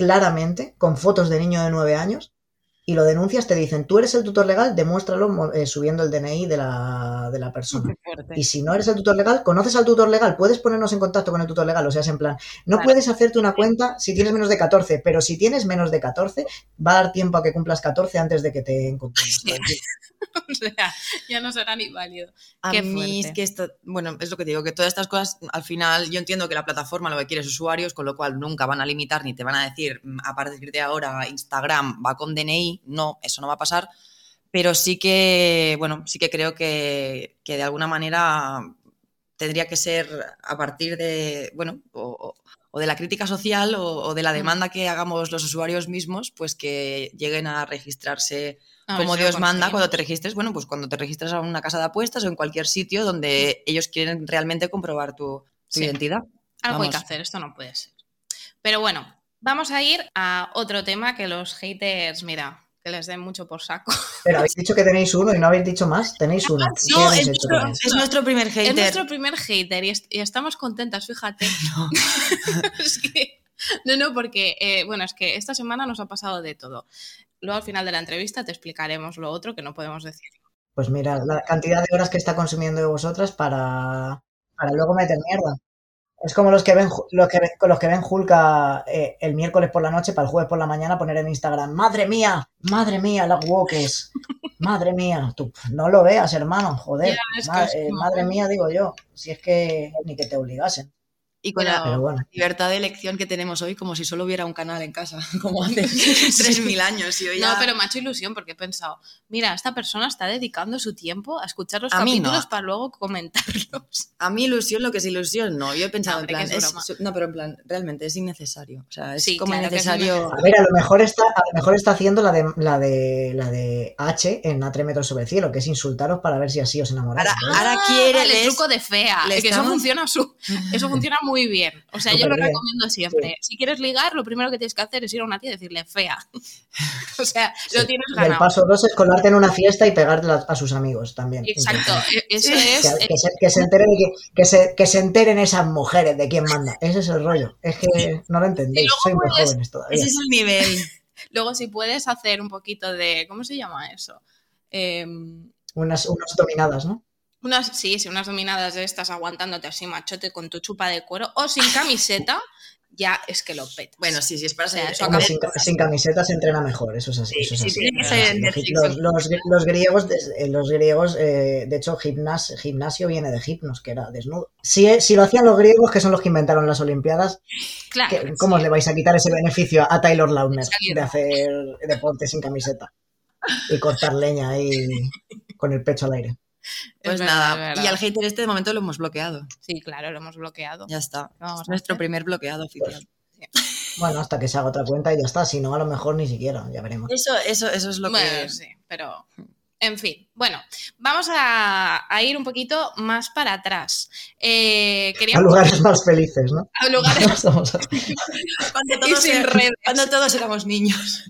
claramente, con fotos de niño de 9 años, y lo denuncias, te dicen, tú eres el tutor legal, demuéstralo eh, subiendo el DNI de la, de la persona. Y si no eres el tutor legal, conoces al tutor legal, puedes ponernos en contacto con el tutor legal. O sea, es en plan, no Claro. puedes hacerte una cuenta si tienes menos de 14, pero si tienes menos de 14, va a dar tiempo a que cumplas 14 antes de que te encontremos. Sí. o sea, ya no será ni válido. A Qué mí es fuerte. que esto, bueno, es lo que te digo, que todas estas cosas, al final, yo entiendo que la plataforma lo que quiere es usuarios, con lo cual nunca van a limitar ni te van a decir, "Mm, a partir de ahora Instagram va con DNI, no, eso no va a pasar, pero sí que, bueno, sí que creo que, que de alguna manera tendría que ser a partir de, bueno, o, de la crítica social o, o de la demanda que hagamos los usuarios mismos, pues que lleguen a registrarse A como si Dios manda, cuando te registres, bueno, pues cuando te registras a una casa de apuestas o en cualquier sitio donde ellos quieren realmente comprobar tu, tu Sí. identidad. Algo hay que hacer, esto no puede ser. Pero bueno, vamos a ir a otro tema que los haters, mira, que les den mucho por saco. Pero habéis dicho que tenéis uno y no habéis dicho más. Tenéis uno. ¿Qué No, es nuestro, es primer hater. Es nuestro primer hater y, est- y estamos contentas, fíjate. es que, no, no, porque, eh, bueno, es que esta semana nos ha pasado de todo. Luego al final de la entrevista te explicaremos lo otro que no podemos decir. Pues mira, la cantidad de horas que está consumiendo de vosotras para, para luego meter mierda. Es como los que ven los que ven, los que ven Hulka eh, el miércoles por la noche para el jueves por la mañana poner en Instagram, madre mía, madre mía, las wokes, madre mía, tú no lo veas, hermano, joder, es ma- eh, madre mía, digo yo, si es que ni que te obligasen, Y con Pero- la pero bueno. libertad de elección que tenemos hoy, como si solo hubiera un canal en casa, como hace 3.000 años. Y hoy No, pero me ha hecho ilusión porque he pensado, mira, esta persona está dedicando su tiempo a escuchar los A no. capítulos para luego comentarlos. A mí ilusión, lo que es ilusión, no. Yo he pensado No, en plan, es es- no, pero en plan, realmente es innecesario. O sea, es Sí, como claro innecesario. A ver, a lo mejor está, a lo mejor está haciendo la de, la de la de H en A tres metros sobre el cielo, que es insultaros para ver si así os enamoráis. Ahora, ¿no? ahora quiere vale, les- truco de fea. Es que eso funciona, su- eso funciona muy bien. O sea, yo lo recomiendo siempre. Si quieres ligar, lo primero que tienes que hacer es ir a una tía y decirle fea. o sea, lo tienes Y el ganado. paso dos es colarte en una fiesta y pegarle a, sus amigos también. Exacto, e- eso es. que se, que se enteren, que, que se, que se enteren esas mujeres de quién manda. Ese es el rollo. Es que no lo entendéis. Soy muy puedes- jóvenes todavía. Ese es el nivel. Luego, si puedes hacer un poquito de. ¿Cómo se llama eso? Em, Unas, unas dominadas, ¿no? Unas, sí, sí, unas dominadas de estas aguantándote así machote con tu chupa de cuero o sin camiseta, ya es que lo petas. Bueno, sí, sí, es para O sea, salir. sin, ca- sin camiseta se entrena mejor, eso es así. Sí, eso es sí, así. tiene que Eso ser es así. en Los, Netflix. los- los- los griegos, eh, los griegos eh, de hecho, gimnas- gimnasio viene de gimnos, que era desnudo. Si, si lo hacían los griegos, que son los que inventaron las Olimpiadas, claro. ¿qué- ¿cómo le vais a quitar ese beneficio a Taylor Lautner Salir. de hacer deporte sin camiseta y cortar leña ahí con el pecho al aire? Pues verdad, nada. Y al hater este de momento lo hemos bloqueado. Sí, claro, lo hemos bloqueado. Ya está. Vamos Es nuestro hacer. primer bloqueado oficial. Bueno, hasta que se haga otra cuenta y ya está. Si no, a lo mejor ni siquiera, ya veremos. Eso, eso, eso es lo bueno, que. sí, pero. En fin, bueno, vamos a, a ir un poquito más para atrás. Eh, A lugares más felices, ¿no? a lugares Cuando y todos, sin er- redes. cuando todos éramos niños.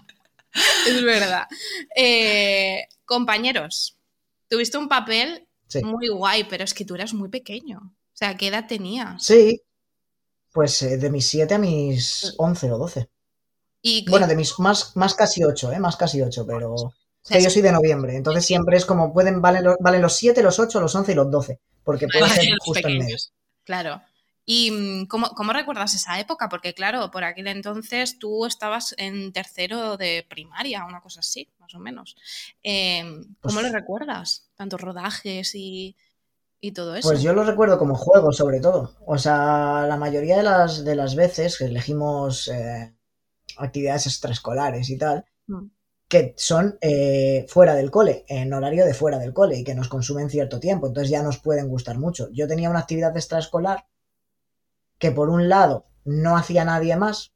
Es verdad. Eh, compañeros, tuviste un papel Sí. muy guay, pero es que tú eras muy pequeño. O sea, ¿qué edad tenías? Sí, pues eh, de mis 7 a mis 11 o 12. Y, Bueno, de mis más, más casi 8, ¿eh? Más casi 8, pero... o sea, yo soy de noviembre, entonces siempre es como pueden, valen, los- valen los 7, los 8, los 11 y los 12, porque puede Vale, ser justo en medio. pequeños. Claro. ¿Y mm, cómo, cómo recuerdas esa época? Porque claro, por aquel entonces tú estabas en tercero de primaria, una cosa así, más o menos. Eh, ¿Cómo Pues- lo recuerdas? Tantos rodajes y, y todo eso. Pues yo lo recuerdo como juego, sobre todo. O sea, la mayoría de las, de las veces que elegimos eh, actividades extraescolares y tal, Mm. que son eh, fuera del cole, en horario de fuera del cole y que nos consumen cierto tiempo, entonces ya nos pueden gustar mucho. Yo tenía una actividad extraescolar que por un lado no hacía nadie más,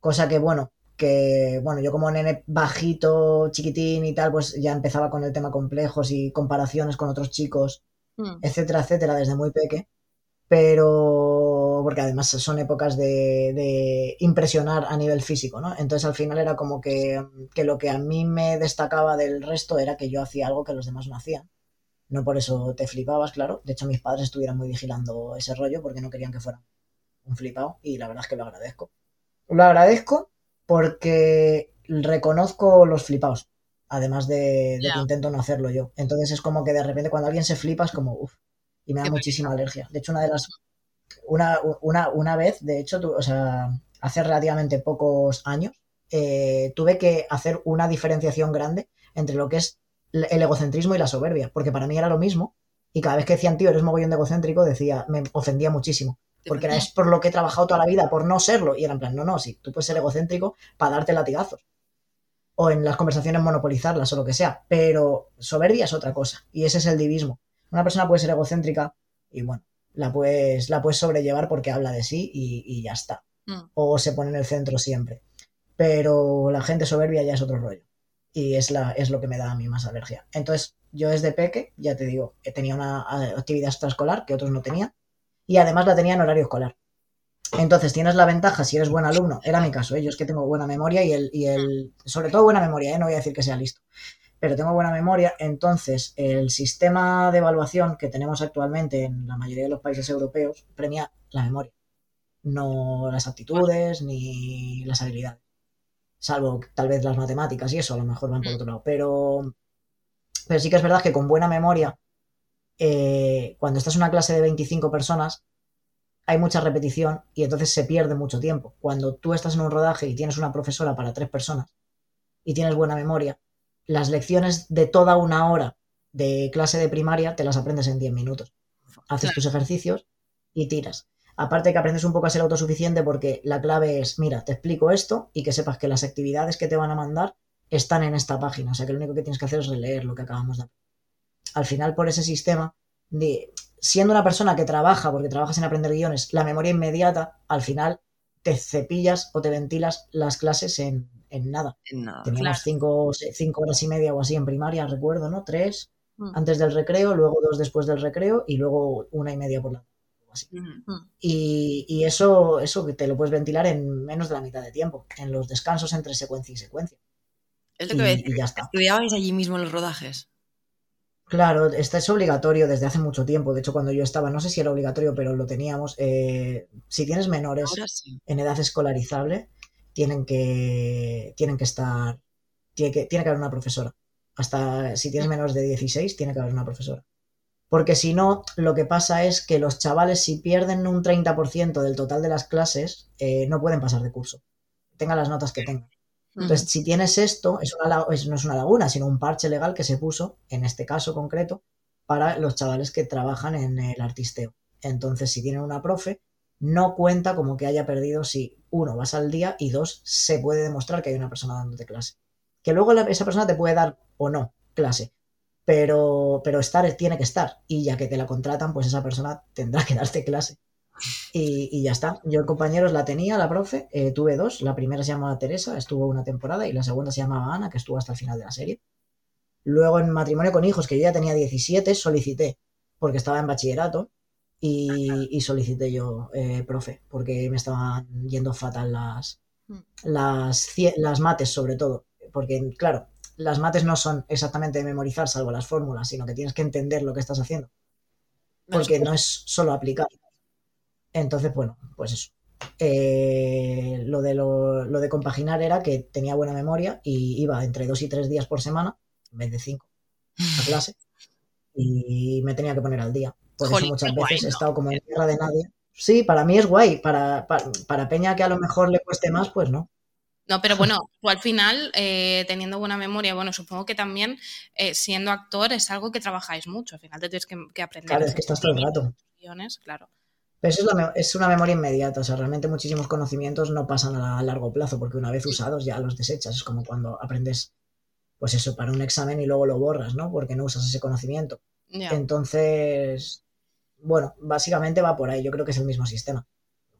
cosa que bueno, que bueno, yo como nene bajito, chiquitín y tal, pues ya empezaba con el tema complejos y comparaciones con otros chicos Mm. etcétera, etcétera, desde muy peque. Pero, porque además son épocas de, de impresionar a nivel físico, ¿no? Entonces al final era como que, que lo que a mí me destacaba del resto era que yo hacía algo que los demás no hacían. No por eso te flipabas, claro. De hecho, mis padres estuvieran muy vigilando ese rollo porque no querían que fuera un flipado y la verdad es que lo agradezco. Lo agradezco porque reconozco los flipados, además de, que intento no hacerlo yo. Entonces es como que de repente cuando alguien se flipa es como, uff, y me da muchísima alergia. De hecho, una de las... Una, una, una vez, de hecho, tu- o sea, hace relativamente pocos años, eh, tuve que hacer una diferenciación grande entre lo que es el el egocentrismo y la soberbia, porque para mí era lo mismo, y cada vez que decían, tío, eres mogollón de egocéntrico, decía, me ofendía muchísimo, porque era, es por lo que he trabajado toda la vida, por no serlo, y era en plan, no, no, sí, tú puedes ser egocéntrico para darte latigazos, o en las conversaciones monopolizarlas o lo que sea, pero soberbia es otra cosa, y ese es el divismo. Una persona puede ser egocéntrica y bueno, la puedes, la puedes sobrellevar porque habla de sí y, y ya está, Mm. o se pone en el centro siempre, pero la gente soberbia ya es otro rollo. Y es, la, es lo que me da a mí más alergia. Entonces, yo desde peque, ya te digo, tenía una eh, actividad extraescolar que otros no tenían y además la tenía en horario escolar. Entonces, tienes la ventaja si eres buen alumno, era mi caso, ¿eh? yo es que tengo buena memoria y el, y el sobre todo buena memoria, ¿eh? no voy a decir que sea listo, pero tengo buena memoria, entonces el sistema de evaluación que tenemos actualmente en la mayoría de los países europeos premia la memoria, no las aptitudes ni las habilidades salvo tal vez las matemáticas y eso a lo mejor van por otro lado, pero, pero sí que es verdad que con buena memoria, eh, cuando estás en una clase de 25 personas, hay mucha repetición y entonces se pierde mucho tiempo. Cuando tú estás en un rodaje y tienes una profesora para tres personas y tienes buena memoria, las lecciones de toda una hora de clase de primaria te las aprendes en 10 minutos. Haces tus ejercicios y tiras. Aparte que aprendes un poco a ser autosuficiente porque la clave es, mira, te explico esto y que sepas que las actividades que te van a mandar están en esta página. O sea que lo único que tienes que hacer es releer lo que acabamos de hacer. Al final, por ese sistema de siendo una persona que trabaja, porque trabajas en aprender guiones, la memoria inmediata, al final te cepillas o te ventilas las clases en, en nada. No. Teníamos claro. cinco, cinco horas y media o así en primaria, recuerdo, ¿no? Tres Mm. antes del recreo, luego dos después del recreo y luego una y media por la así. Ujú. Y, y eso, eso que te lo puedes ventilar en menos de la mitad de tiempo, en los descansos entre secuencia y secuencia. Es lo que voy a Y- decir. y ya está. ¿Estudiabais allí mismo en los rodajes? Claro, este es obligatorio desde hace mucho tiempo. De hecho, cuando yo estaba, no sé si era obligatorio, pero lo teníamos. eh, si tienes menores sí. en edad escolarizable, tienen que, tienen que estar, tiene que, tiene que haber una profesora. Hasta si tienes menores de 16, tiene que haber una profesora. Porque si no, lo que pasa es que los chavales, si pierden un 30% del total de las clases, eh, no pueden pasar de curso. Tengan las notas que tengan. Entonces, si tienes esto, es una, es- no es una laguna, sino un parche legal que se puso, en este caso concreto, para los chavales que trabajan en el artisteo. Entonces, si tienen una profe, no cuenta como que haya perdido si, uno, vas al día y dos, se puede demostrar que hay una persona dándote clase. Que luego la- esa persona te puede dar o no clase, pero, pero estar tiene que estar. Y ya que te la contratan, pues esa persona tendrá que darte clase. Y, y ya está. Yo compañeros la tenía, la profe, eh, tuve dos. La primera se llamaba Teresa, estuvo una temporada, y la segunda se llamaba Ana, que estuvo hasta el final de la serie. Luego en matrimonio con hijos, que yo ya tenía 17, solicité, porque estaba en bachillerato, y, y solicité yo eh, profe, porque me estaban yendo fatal las, las, cie- las mates sobre todo. Porque, claro, las mates no son exactamente de memorizar, salvo las fórmulas, sino que tienes que entender lo que estás haciendo. Porque no es solo aplicar. Entonces, bueno, pues eso. Eh, lo, de lo, lo de compaginar era que tenía buena memoria y iba entre dos y tres días por semana, en vez de cinco, a clase. Y me tenía que poner al día. Por Jolín, eso muchas guay, veces he estado como en tierra de nadie. Sí, para mí es guay. Para, para, para Peña que a lo mejor le cueste más, pues no. No, pero bueno, tú al final, eh, teniendo buena memoria, bueno, supongo que también eh, siendo actor es algo que trabajáis mucho. Al final te tienes que, que aprender. Claro, es que estás todo el rato. guiones, claro. Pero eso es, la es una memoria inmediata, o sea, realmente muchísimos conocimientos no pasan a, largo plazo, porque una vez usados ya los desechas. Es como cuando aprendes, pues eso, para un examen y luego lo borras, ¿no? Porque no usas ese conocimiento. Entonces, bueno, básicamente va por ahí. Yo creo que es el mismo sistema.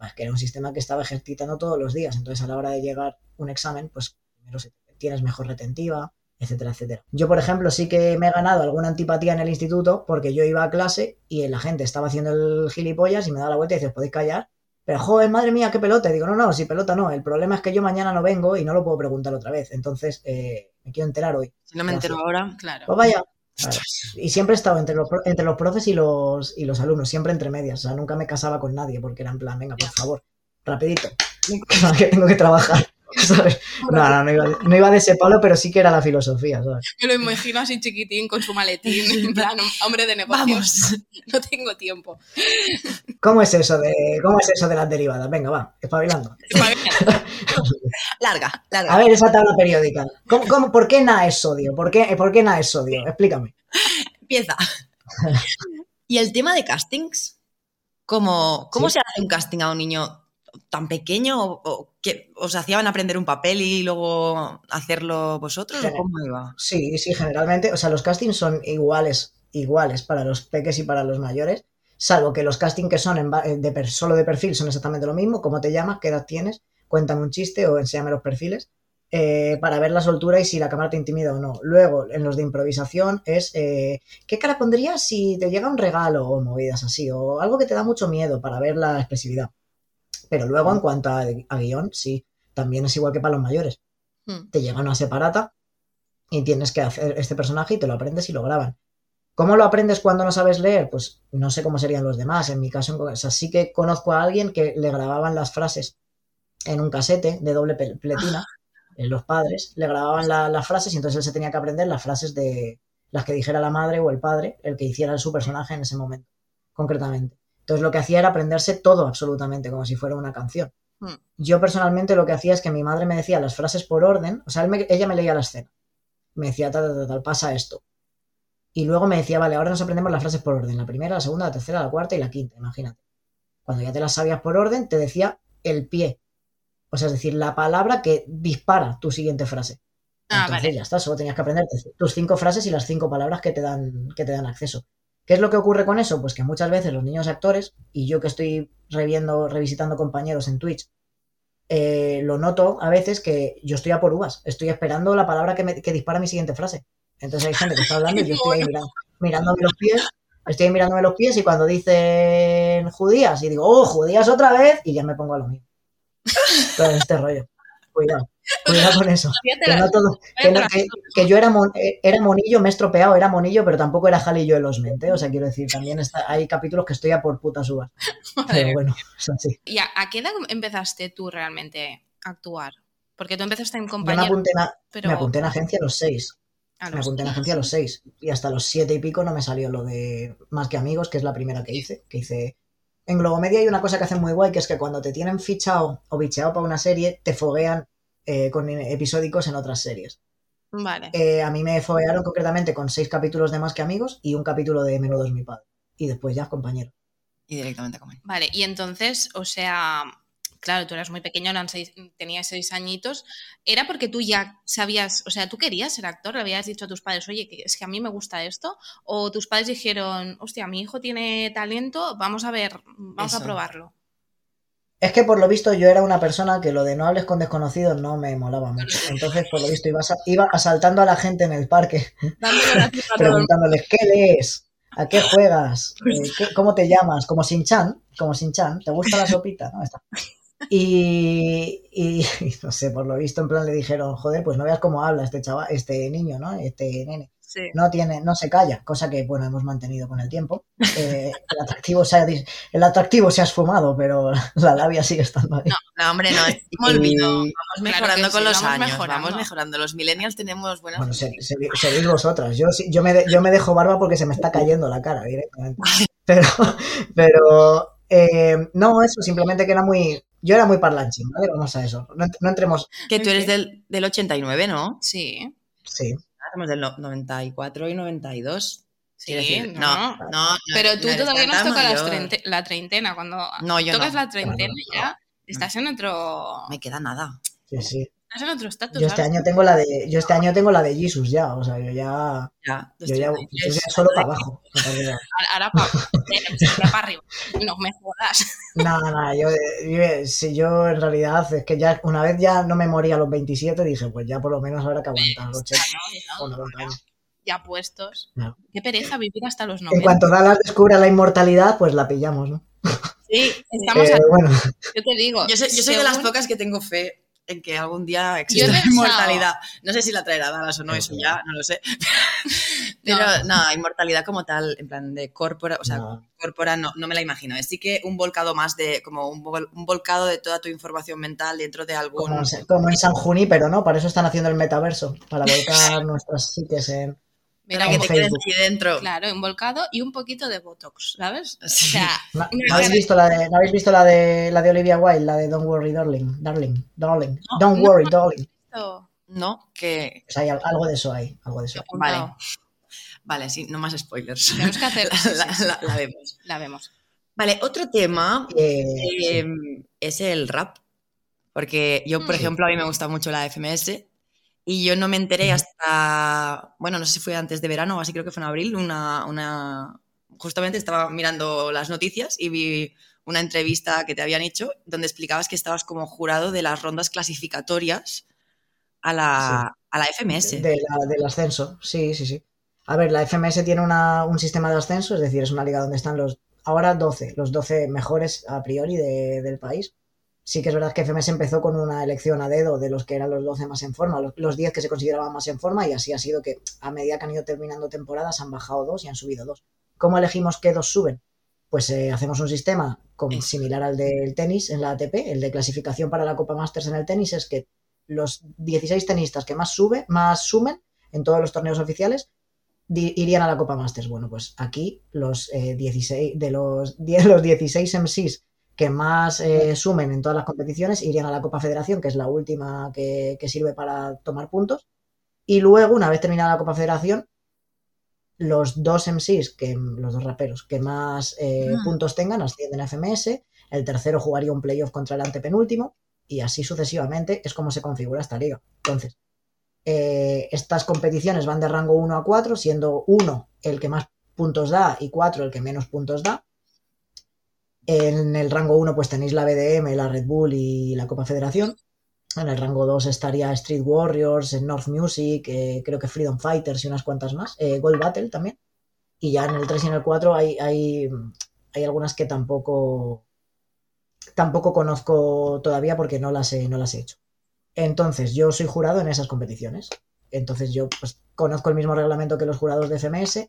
Es que era un sistema que estaba ejercitando todos los días. Entonces, a la hora de llegar un examen, pues primero tienes mejor retentiva, etcétera, etcétera. Yo, por ejemplo, sí que me he ganado alguna antipatía en el instituto porque yo iba a clase y la gente estaba haciendo el gilipollas y me daba la vuelta y dice, ¿os podéis callar? Pero, joder, madre mía, qué pelota. Y digo, no, no, si pelota no. El problema es que yo mañana no vengo y no lo puedo preguntar otra vez. Entonces, eh, me quiero enterar hoy. Si no me entero ahora. Claro. Pues vaya. Claro. Y siempre he estado entre los, pro- entre los profes y los, y los alumnos, siempre entre medias. O sea, nunca me casaba con nadie porque era en plan, venga, por favor, rapidito, que tengo que trabajar. ¿sabes? No, no, no iba, de, no iba de ese palo, pero sí que era la filosofía, ¿sabes? Me lo imagino así chiquitín con su maletín, en plan, hombre de negocios. Vamos. No tengo tiempo. ¿Cómo es eso de, cómo es eso de las derivadas? Venga, va, espabilando. Larga, larga. A ver, esa tabla periódica. ¿Cómo, cómo, por qué Na es sodio? ¿Por qué, ¿Por qué Na es sodio? Explícame. Empieza. y el tema de castings, ¿cómo, cómo Sí. se hace un casting a un niño tan pequeño? ¿O, o que os hacían aprender un papel y luego hacerlo vosotros? ¿O Gener- cómo iba? Sí, sí, generalmente, o sea, los castings son iguales, iguales para los peques y para los mayores, salvo que los castings que son en ba- de per- solo de perfil son exactamente lo mismo, cómo te llamas, qué edad tienes, cuéntame un chiste o enséñame los perfiles, eh, para ver la soltura y si la cámara te intimida o no. Luego, en los de improvisación es, eh, ¿qué cara pondrías si te llega un regalo o movidas así, o algo que te da mucho miedo para ver la expresividad? Pero luego, en cuanto a, a guion, sí, también es igual que para los mayores. Hmm. Te llega una separata y tienes que hacer este personaje y te lo aprendes y lo graban. ¿Cómo lo aprendes cuando no sabes leer? Pues no sé cómo serían los demás. En mi caso, o sea, sí que conozco a alguien que le grababan las frases en un casete de doble pletina. En los padres le grababan la- las frases y entonces él se tenía que aprender las frases de las que dijera la madre o el padre, el que hiciera su personaje en ese momento, concretamente. Entonces lo que hacía era aprenderse todo absolutamente, como si fuera una canción. Hmm. Yo personalmente lo que hacía es que mi madre me decía las frases por orden, o sea, él me- ella me leía la escena. Me decía, tal, tal, tal, tal, pasa esto. Y luego me decía, vale, ahora nos aprendemos las frases por orden, la primera, la segunda, la tercera, la cuarta y la quinta, imagínate. Cuando ya te las sabías por orden, te decía el pie. O sea, es decir, la palabra que dispara tu siguiente frase. Ah, Entonces vale. ya está, solo tenías que aprender tus cinco frases y las cinco palabras que te dan, que te dan acceso. ¿Qué es lo que ocurre con eso? Pues que muchas veces los niños actores, y yo que estoy reviendo, revisitando compañeros en Twitch, eh, lo noto a veces que yo estoy a por uvas, estoy esperando la palabra que, me, que dispara mi siguiente frase. Entonces hay gente que está hablando y yo estoy ahí mirando, mirándome los pies Estoy mirándome los pies y cuando dicen judías y digo, oh, judías otra vez, y ya me pongo a lo mío. Todo este rollo. Cuidado, cuidado con eso. Que, no todo- que, no- que- que yo era, mon- eh, era monillo, me he estropeado, era monillo, pero tampoco era Jali y yo en los mente. O sea, quiero decir, también está, hay capítulos que estoy a por putas uvas. Pero bueno, es así. ¿Y a, a qué edad empezaste tú realmente a actuar? Porque tú empezaste en Yo me compañía, apunté, en, pero me apunté en agencia a los seis. a Me apunté en agencia a los seis. Y hasta los siete y pico no me salió lo de Más que Amigos, que es la primera que hice. Que hice. En Globomedia hay una cosa que hacen muy guay, que es que cuando te tienen fichado o bicheado para una serie, te foguean eh, con episódicos en otras series. Vale. Eh, a mí me foguearon concretamente con seis capítulos de Más que Amigos y un capítulo de Menudo es mi padre. Y después ya compañero. Y directamente como Vale, y entonces, o sea, claro, tú eras muy pequeño, eran seis, tenías seis añitos. ¿Era porque tú ya sabías, o sea, tú querías ser actor? ¿Le habías dicho a tus padres, oye, que es que a mí me gusta esto? ¿O tus padres dijeron, hostia, mi hijo tiene talento, vamos a ver, vamos a probarlo? Es que por lo visto yo era una persona que lo de no hables con desconocidos no me molaba mucho. Entonces, por lo visto, iba, iba asaltando a la gente en el parque preguntándoles ¿qué lees? ¿A qué juegas? Eh, ¿qué- ¿Cómo te llamas? Como Sin-Chan, como Sin-Chan, ¿te gusta la sopita? No, está. Y, y, y no sé, por lo visto en plan le dijeron, joder, pues no veas cómo habla este chaval, este niño, ¿no? Este nene. Sí. No tiene, no se calla, cosa que bueno hemos mantenido con el tiempo. Eh, el atractivo se ha, el atractivo se ha esfumado, pero la labia sigue estando ahí. No, no, hombre, no, es vino. Vamos mejorando con sí, los vamos años, mejorando. vamos mejorando. Los millennials tenemos buenas... Bueno, se- se- seréis vosotras. Yo, yo, me de- yo me dejo barba porque se me está cayendo la cara directamente. Pero, pero eh, no, eso, simplemente que era muy. Yo era muy parlanchín, ¿vale? Vamos a eso. No, ent- no entremos. Que tú eres del, del 89, ¿no? Sí, Sí. Somos del no- 94 y 92. sí, decir, no. no, no, no Pero tú todavía no has tanta tocado las mayor. treinte- la treintena. Cuando No, yo tocas no. la treintena ya estás en otro, Me queda nada. Sí, sí. Estás en otro estatus. Yo este ¿sabes? año tengo la de. Yo este año tengo la de Jesus ya. O sea, yo ya. Ya, Yo ya, yo 33. ya solo para abajo. no. Ahora para para arriba. No me jodas. Nada, nada, yo, yo- si yo en realidad es que ya una vez ya no me moría a los 27, dije, pues ya por lo menos habrá que aguantar los 80 No, o no, 90 años. ya puestos. No. Qué pereza vivir hasta los En 90. cuanto Dallas descubra la inmortalidad, pues la pillamos, ¿no? Sí, estamos Eh, a- bueno, Yo te digo. Yo soy, yo soy de las pocas que tengo fe en que algún día exista la pensado- inmortalidad. No sé si la traerá Dallas o no, eso ya no lo sé. Pero no, inmortalidad como tal, en plan de corpora, o sea, No. corpora no, no me la imagino. Es sí que un volcado más de, como un, vol- un volcado de toda tu información mental dentro de algún... como, en- como en San Junípero, ¿no? Para eso están haciendo el metaverso, para volcar nuestras psiques en... Pero que te quedes aquí dentro. Claro, un volcado y un poquito de Botox, ¿sabes? O sea, ¿No, habéis visto la de, ¿no habéis visto la de la de Olivia Wilde, la de Don't Worry, Darling? Darling, darling. No, Don't no. worry, darling. No, que... Pues hay al- algo de eso ahí, algo de eso. hay. Vale. Vale, sí, no más spoilers. Tenemos que hacer. sí, sí, la, sí. la- la vemos. La vemos. Vale, otro tema Eh, eh, es el rap. Porque yo, por Mm. ejemplo, a mí me gusta mucho la FMS y yo no me enteré hasta, bueno, no sé si fue antes de verano o así, creo que fue en abril, una, una, justamente estaba mirando las noticias y vi una entrevista que te habían hecho donde explicabas que estabas como jurado de las rondas clasificatorias a la, a la FMS. de la- del ascenso, sí, sí, sí. A ver, la FMS tiene una- un sistema de ascenso, es decir, es una liga donde están los, ahora 12, los 12 mejores a priori de- del país. Sí que es verdad que FMS empezó con una elección a dedo de los que eran los 12 más en forma, los, los 10 que se consideraban más en forma, y así ha sido que a medida que han ido terminando temporadas han bajado dos y han subido dos. ¿Cómo elegimos qué dos suben? Pues eh, hacemos un sistema similar al del tenis en la ATP, el de clasificación para la Copa Masters en el tenis es que los 16 tenistas que más sube, más sumen en todos los torneos oficiales irían a la Copa Masters. Bueno, pues aquí los eh, 16 de los 10 los 16 MCs que más eh, sumen en todas las competiciones irían a la Copa Federación, que es la última que, que sirve para tomar puntos. Y luego, una vez terminada la Copa Federación, los dos MCs, que, los dos raperos, que más eh, Ah. puntos tengan ascienden a FMS. El tercero jugaría un playoff contra el antepenúltimo. Y así sucesivamente es como se configura esta liga. Entonces, eh, estas competiciones van de rango 1 a 4, siendo 1 el que más puntos da y 4 el que menos puntos da. En el rango 1 pues tenéis la BDM, la Red Bull y la Copa Federación. En el rango 2 estaría Street Warriors, North Music, eh, creo que Freedom Fighters y unas cuantas más. Eh, Gold Battle también. Y ya en el 3 y en el 4 hay, hay, hay algunas que tampoco, tampoco conozco todavía porque no las, he, no las he hecho. Entonces, yo soy jurado en esas competiciones. Entonces, yo pues, conozco el mismo reglamento que los jurados de FMS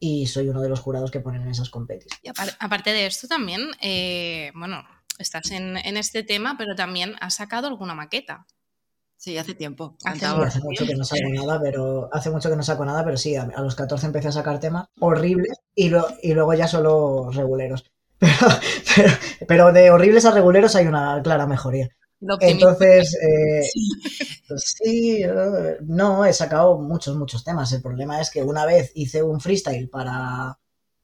y soy uno de los jurados que ponen en esas competiciones. Y apar- aparte de esto también, eh, bueno, estás en, en este tema, pero también has sacado alguna maqueta. Sí, hace tiempo. Hace Sí, Contaba. hace mucho que no saco nada, pero hace mucho que no saco nada, pero sí, a, a los 14 empecé a sacar temas horribles y, lo- y luego ya solo reguleros. Pero, pero, pero de horribles a reguleros hay una clara mejoría. Entonces, eh, pues sí, eh, no, he sacado muchos, muchos temas. El problema es que una vez hice un freestyle para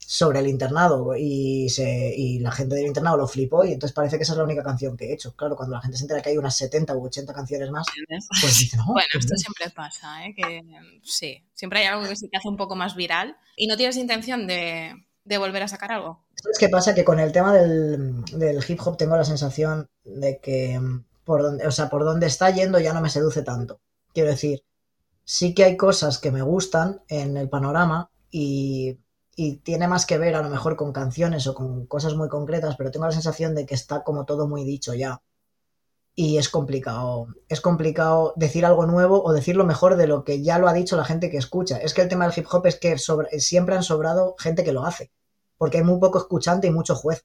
sobre el internado y, se, y la gente del internado lo flipó y entonces parece que esa es la única canción que he hecho. Claro, cuando la gente se entera que hay unas 70 u 80 canciones más, pues "Oh, Bueno, esto bien". siempre pasa, ¿eh? Que sí, siempre hay algo que se te hace un poco más viral y no tienes intención de, de volver a sacar algo. ¿Sabes qué pasa? Que con el tema del, del hip hop tengo la sensación de que mm, por donde, o sea, por donde está yendo ya no me seduce tanto. Quiero decir, sí que hay cosas que me gustan en el panorama y, y tiene más que ver a lo mejor con canciones o con cosas muy concretas, pero tengo la sensación de que está como todo muy dicho ya. Y es complicado, es complicado decir algo nuevo o decir lo mejor de lo que ya lo ha dicho la gente que escucha. Es que el tema del hip hop es que siempre han sobrado gente que lo hace porque hay muy poco escuchante y mucho juez.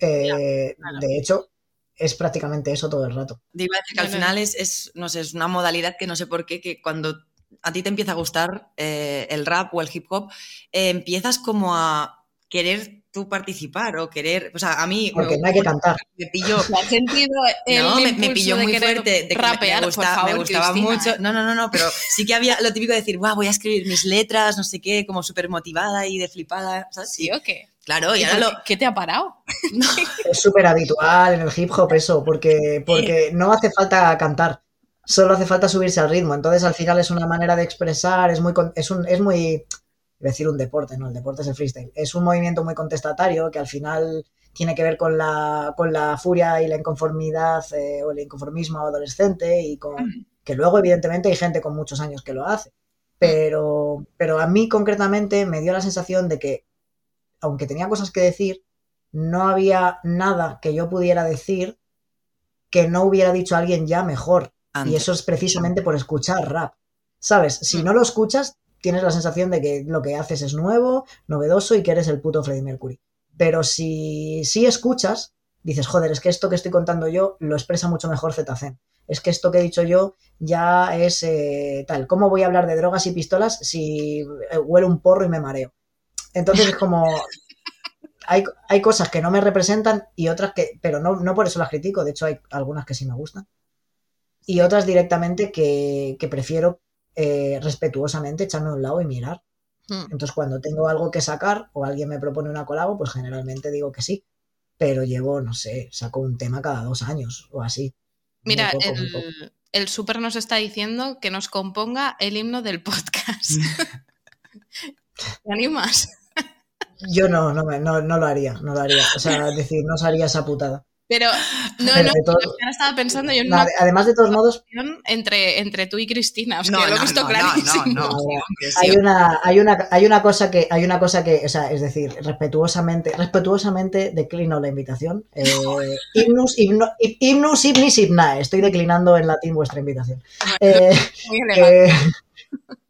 Eh, claro. De hecho, es prácticamente eso todo el rato. Decir que al final es, es, no sé, es una modalidad que no sé por qué, que cuando a ti te empieza a gustar eh, el rap o el hip hop, eh, empiezas como a querer tú participar o querer, o sea, a mí Porque no hay que cantar. me pilló, ¿Te has sentido el no, me, me pilló de muy fuerte de me- rapear? me, Por gusta- favor, me gustaba Cristina, mucho. ¿eh? No, no, no, no, pero sí que había lo típico de decir, guau, voy a escribir mis letras, no sé qué, como súper motivada y de flipada, ¿sabes? ¿Sí o qué? Claro, y ¿Y ahora por lo... qué- ¿Qué te ha parado? Es súper habitual en el hip hop eso, porque, porque no hace falta cantar, solo hace falta subirse al ritmo. Entonces, al final es una manera de expresar, es muy, con- es un, es muy, decir un deporte, no, el deporte es el freestyle. Es un movimiento muy contestatario que al final tiene que ver con la, con la furia y la inconformidad eh, o el inconformismo adolescente y con que luego evidentemente hay gente con muchos años que lo hace. Pero, pero a mí concretamente me dio la sensación de que, aunque tenía cosas que decir, no había nada que yo pudiera decir que no hubiera dicho alguien ya mejor. Y eso es precisamente por escuchar rap. ¿Sabes? Si no lo escuchas, tienes la sensación de que lo que haces es nuevo, novedoso y que eres el puto Freddie Mercury. Pero si sí escuchas, dices, joder, es que esto que estoy contando yo lo expresa mucho mejor ZZ. Es que esto que he dicho yo ya es eh, tal. ¿Cómo voy a hablar de drogas y pistolas si eh, huelo un porro y me mareo? Entonces es como. Hay, hay cosas que no me representan y otras que. Pero no, no por eso las critico. De hecho, hay algunas que sí me gustan. Y otras directamente que, que prefiero eh, respetuosamente echarme a un lado y mirar. Hmm. Entonces, cuando tengo algo que sacar o alguien me propone una colabo, pues generalmente digo que sí. Pero llevo, no sé, saco un tema cada dos años o así. Mira, poco, el, el súper nos está diciendo que nos componga el himno del podcast. ¿Te animas? Yo no, no, me- no, no lo haría, no lo haría. O sea, es decir, no se haría esa putada. Pero no, Pero no, todo- ahora estaba pensando yo en Nada, una además, de todos modos, entre, entre tú y Cristina. Es No, que lo he no, visto no, clarísimo. no, no, hay una, hay una, hay una cosa que, hay una cosa que, o sea, es decir, respetuosamente, respetuosamente declino la invitación. Eh, himnus, himno- him- himnus, himnis, himnae. Estoy declinando en latín vuestra invitación. Eh, Muy elegante.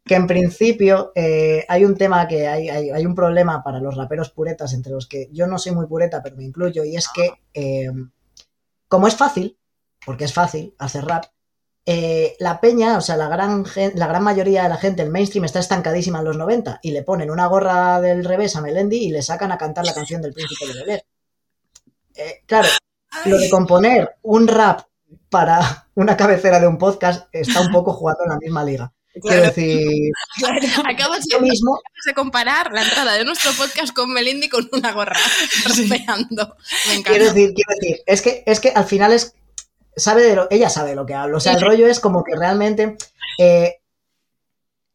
Que, en principio eh, hay un tema que hay, hay, hay un problema para los raperos puretas, entre los que yo no soy muy pureta, pero me incluyo, y es que eh, como es fácil, porque es fácil hacer rap, eh, la peña, o sea, la gran, la gran mayoría de la gente, el mainstream, está estancadísima en los 90 y le ponen una gorra del revés a Melendi y le sacan a cantar la canción del príncipe de Bel claro, lo de componer un rap para una cabecera de un podcast está un poco jugando en la misma liga. Quiero decir, Acabas yo de, mismo, acabas de comparar la entrada de nuestro podcast con Melindy con una gorra rapeando. Me encanta. quiero decir, quiero decir, es que, es que al final es, sabe de lo, ella sabe de lo que hablo. O sea, el rollo es como que realmente eh,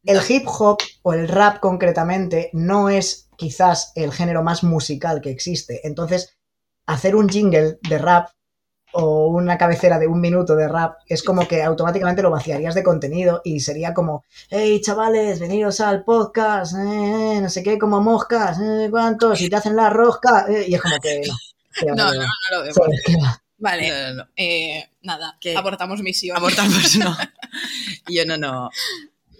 el hip hop o el rap concretamente no es quizás el género más musical que existe. Entonces, hacer un jingle de rap o una cabecera de un minuto de rap, es como que automáticamente lo vaciarías de contenido y sería como, hey chavales, veniros al podcast, eh, eh, no sé qué, como moscas, eh, cuántos, y te hacen la rosca, eh, y es como que no. que No, que no, no lo vemos. ¿Sabes qué va? Vale, No, no, no. eh, nada, ¿Qué? abortamos misión. Abortamos, no. Yo no, no.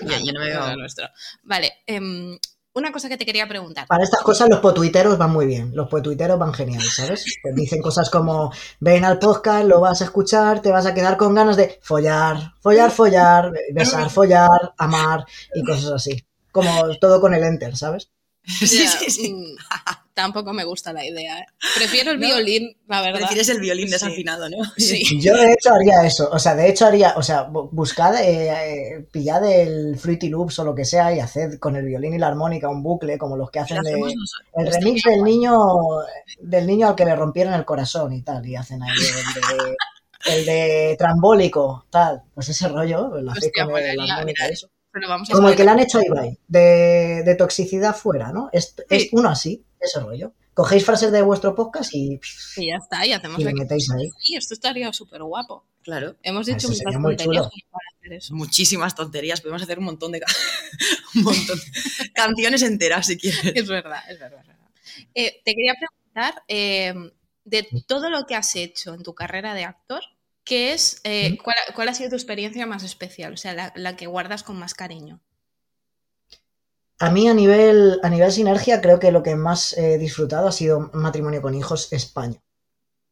Yo, yo no me veo. lo nuestro. Vale, em, una cosa que te quería preguntar. Para estas cosas los potuiteros van muy bien, los potuiteros van genial, ¿sabes? Dicen cosas como, ven al podcast, lo vas a escuchar, te vas a quedar con ganas de follar, follar, follar, besar, follar, amar y cosas así. Como todo con el enter, ¿sabes? Sí, sí, sí. Tampoco me gusta la idea. ¿eh? Prefiero el No, violín, la verdad. Prefieres el violín Sí. desafinado, ¿no? Sí. Yo de hecho haría eso, o sea, de hecho haría, o sea, bu- buscad, eh, eh, pillad el Fruity Loops o lo que sea y haced con el violín y la armónica un bucle como los que hacen de... El remix del niño, del niño al que le rompieron el corazón y tal, y hacen ahí el de, el de trambólico, tal, pues ese rollo, lo hacéis Hostia, con el- la molaría, armónica eso. Pero vamos a Como el que le han hecho a Ibai, de, de toxicidad fuera, ¿no? Es, uno así, ese rollo. Cogéis frases de vuestro podcast y, Y ya está, y hacemos y lo aquí. metéis ahí. Y esto estaría súper guapo. Claro. Hemos Eso dicho muchas tonterías para hacer eso. Muchísimas tonterías. Podemos hacer un montón de. ca- un montón de canciones enteras, si quieres. Es verdad, es verdad. es verdad. Eh, te quería preguntar, eh, de todo lo que has hecho en tu carrera de actor, ¿qué es, eh, cuál, cuál ha sido tu experiencia más especial? O sea, la, la que guardas con más cariño. A mí a nivel, a nivel sinergia creo que lo que más he disfrutado ha sido Matrimonio con Hijos España.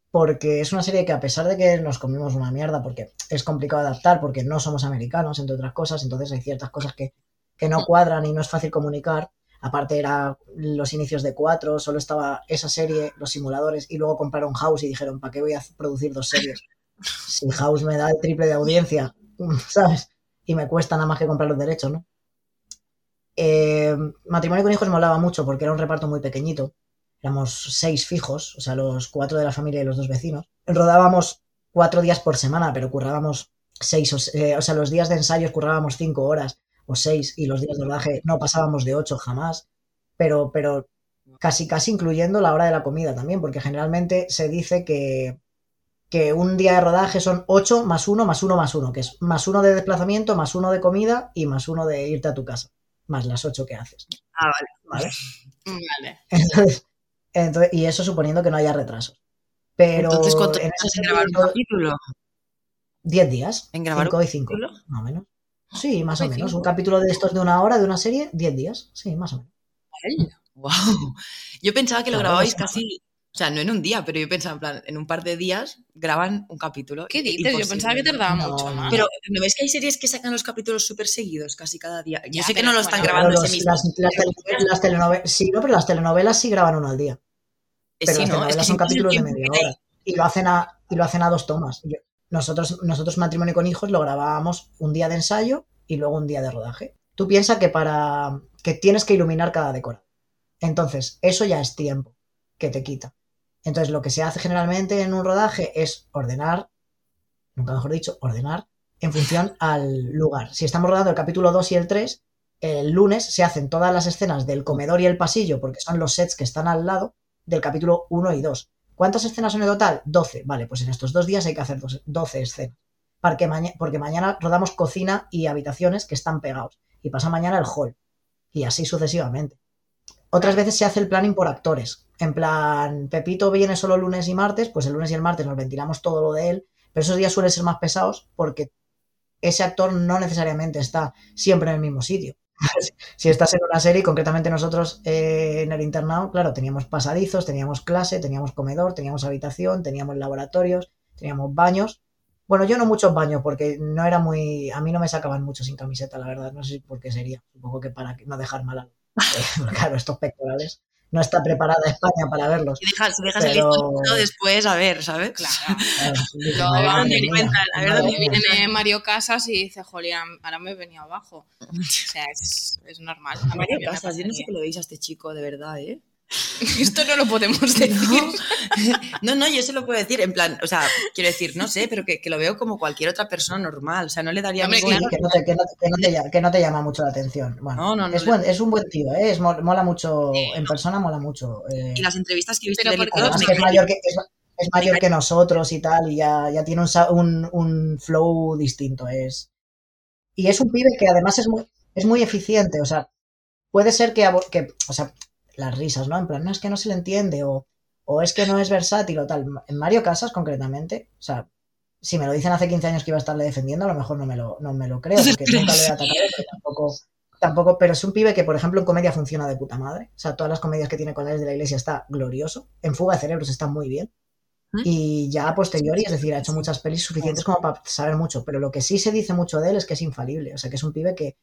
Porque es una serie que a pesar de que nos comimos una mierda, porque es complicado adaptar, porque no somos americanos, entre otras cosas, entonces hay ciertas cosas que, que no cuadran y no es fácil comunicar. Aparte era los inicios de cuatro, solo estaba esa serie, los simuladores, y luego compraron House y dijeron, ¿para qué voy a producir dos series? Si House me da el triple de audiencia, ¿sabes? Y me cuesta nada más que comprar los derechos, ¿no? Eh, Matrimonio con hijos me molaba mucho porque era un reparto muy pequeñito. Éramos seis fijos, o sea, los cuatro de la familia y los dos vecinos. Rodábamos cuatro días por semana, pero currábamos seis, o, eh, o sea, los días de ensayos currábamos cinco horas o seis y los días de rodaje no pasábamos de ocho jamás. Pero, pero casi, casi incluyendo la hora de la comida también, porque generalmente se dice que, que un día de rodaje son ocho más uno más uno más uno, que es más uno de desplazamiento, más uno de comida y más uno de irte a tu casa más las ocho que haces. Ah, vale. ¿Vale? Vale. Entonces, entonces- y eso suponiendo que no haya retrasos. Pero Entonces, ¿cuánto en en grabar un capítulo? 10 días. ¿En grabar cinco un y 5, capítulo? más o menos. Sí, más o menos. cinco. Un capítulo de estos de una hora, de una serie, 10 días. Sí, más o menos. Wow. Yo pensaba que lo Claro, grababais casi. O sea, no en un día, pero yo pensaba, en plan, en un par de días graban un capítulo. ¿Qué dices? Yo pensaba que tardaba No, mucho más. Pero, ¿no ves que hay series que sacan los capítulos súper seguidos casi cada día? Yo Ya, sé que no lo están bueno, grabando ese los- mismo. las, las telenovelas, las telenovelas- sí, no, pero las telenovelas sí graban uno al día. Eh, Pero sí, las ¿no? telenovelas Es que son si capítulos de media hora. Y lo hacen a, y lo hacen a dos tomas. Yo- nosotros, nosotros Matrimonio con Hijos lo grabábamos un día de ensayo y luego un día de rodaje. Tú piensas que para que tienes que iluminar cada decora. Entonces, eso ya es tiempo que te quita. Entonces, lo que se hace generalmente en un rodaje es ordenar, nunca mejor dicho, ordenar en función al lugar. Si estamos rodando el capítulo 2 y el 3, el lunes se hacen todas las escenas del comedor y el pasillo, porque son los sets que están al lado del capítulo 1 y 2. ¿Cuántas escenas son en total? 12. Vale, pues en estos dos días hay que hacer dos- 12 escenas. Porque, porque mañana rodamos cocina y habitaciones que están pegados. Y pasa mañana el hall. Y así sucesivamente. Otras veces se hace el planning por actores. En plan, Pepito viene solo lunes y martes, pues el lunes y el martes nos ventilamos todo lo de él, pero esos días suelen ser más pesados porque ese actor no necesariamente está siempre en el mismo sitio. si estás en una serie, concretamente nosotros eh, en el internado, claro, teníamos pasadizos, teníamos clase, teníamos comedor, teníamos habitación, teníamos laboratorios, teníamos baños. Bueno, yo no muchos baños porque no era muy... A mí no me sacaban mucho sin camiseta, la verdad. No sé por qué sería. Supongo que para no dejar mal claro, estos pectorales. No está preparada España para verlos. Si dejas, si dejas el listo después, a ver, ¿sabes? Claro. Madre van en cuenta, a ver madre dónde mía. Viene Mario Casas y dice, jolín, ahora me venía abajo. O sea, es, es normal. A Mario Casas, yo no sé qué lo veis a este chico, de verdad, ¿eh? Esto no lo podemos decir. No, no, yo se lo puedo decir, en plan, o sea, quiero decir, no sé, pero que, que lo veo como cualquier otra persona normal, o sea, no le daría Hombre, claro. que, no te, que, no, que no te llama, que no te llama mucho la atención. Bueno, No, no, no es, buen- es un buen tío, ¿eh? Es, mol- mola mucho, en persona mola mucho. eh, Y las entrevistas que he visto Pero de él y porque todo, además me que es mayor que, es, es mayor que nosotros y tal, y ya, ya tiene un, un- un flow distinto. Es... Y es un pibe que además es muy, es muy eficiente, o sea, puede ser que, que, o sea, las risas, ¿no? En plan, no es que no se le entiende o, o es que no es versátil o tal. En Mario Casas, concretamente, o sea, si me lo dicen hace 15 años que iba a estarle defendiendo, a lo mejor no me lo, no me lo creo, porque nunca lo he atacado, pero tampoco, tampoco, pero es un pibe que, por ejemplo, en comedia funciona de puta madre. O sea, todas las comedias que tiene con las de la iglesia está glorioso. En Fuga de Cerebros está muy bien. ¿Mm? Y ya a posteriori, es decir, ha hecho muchas pelis suficientes como para saber mucho. Pero lo que sí se dice mucho de él es que es infalible. O sea, que es un pibe que,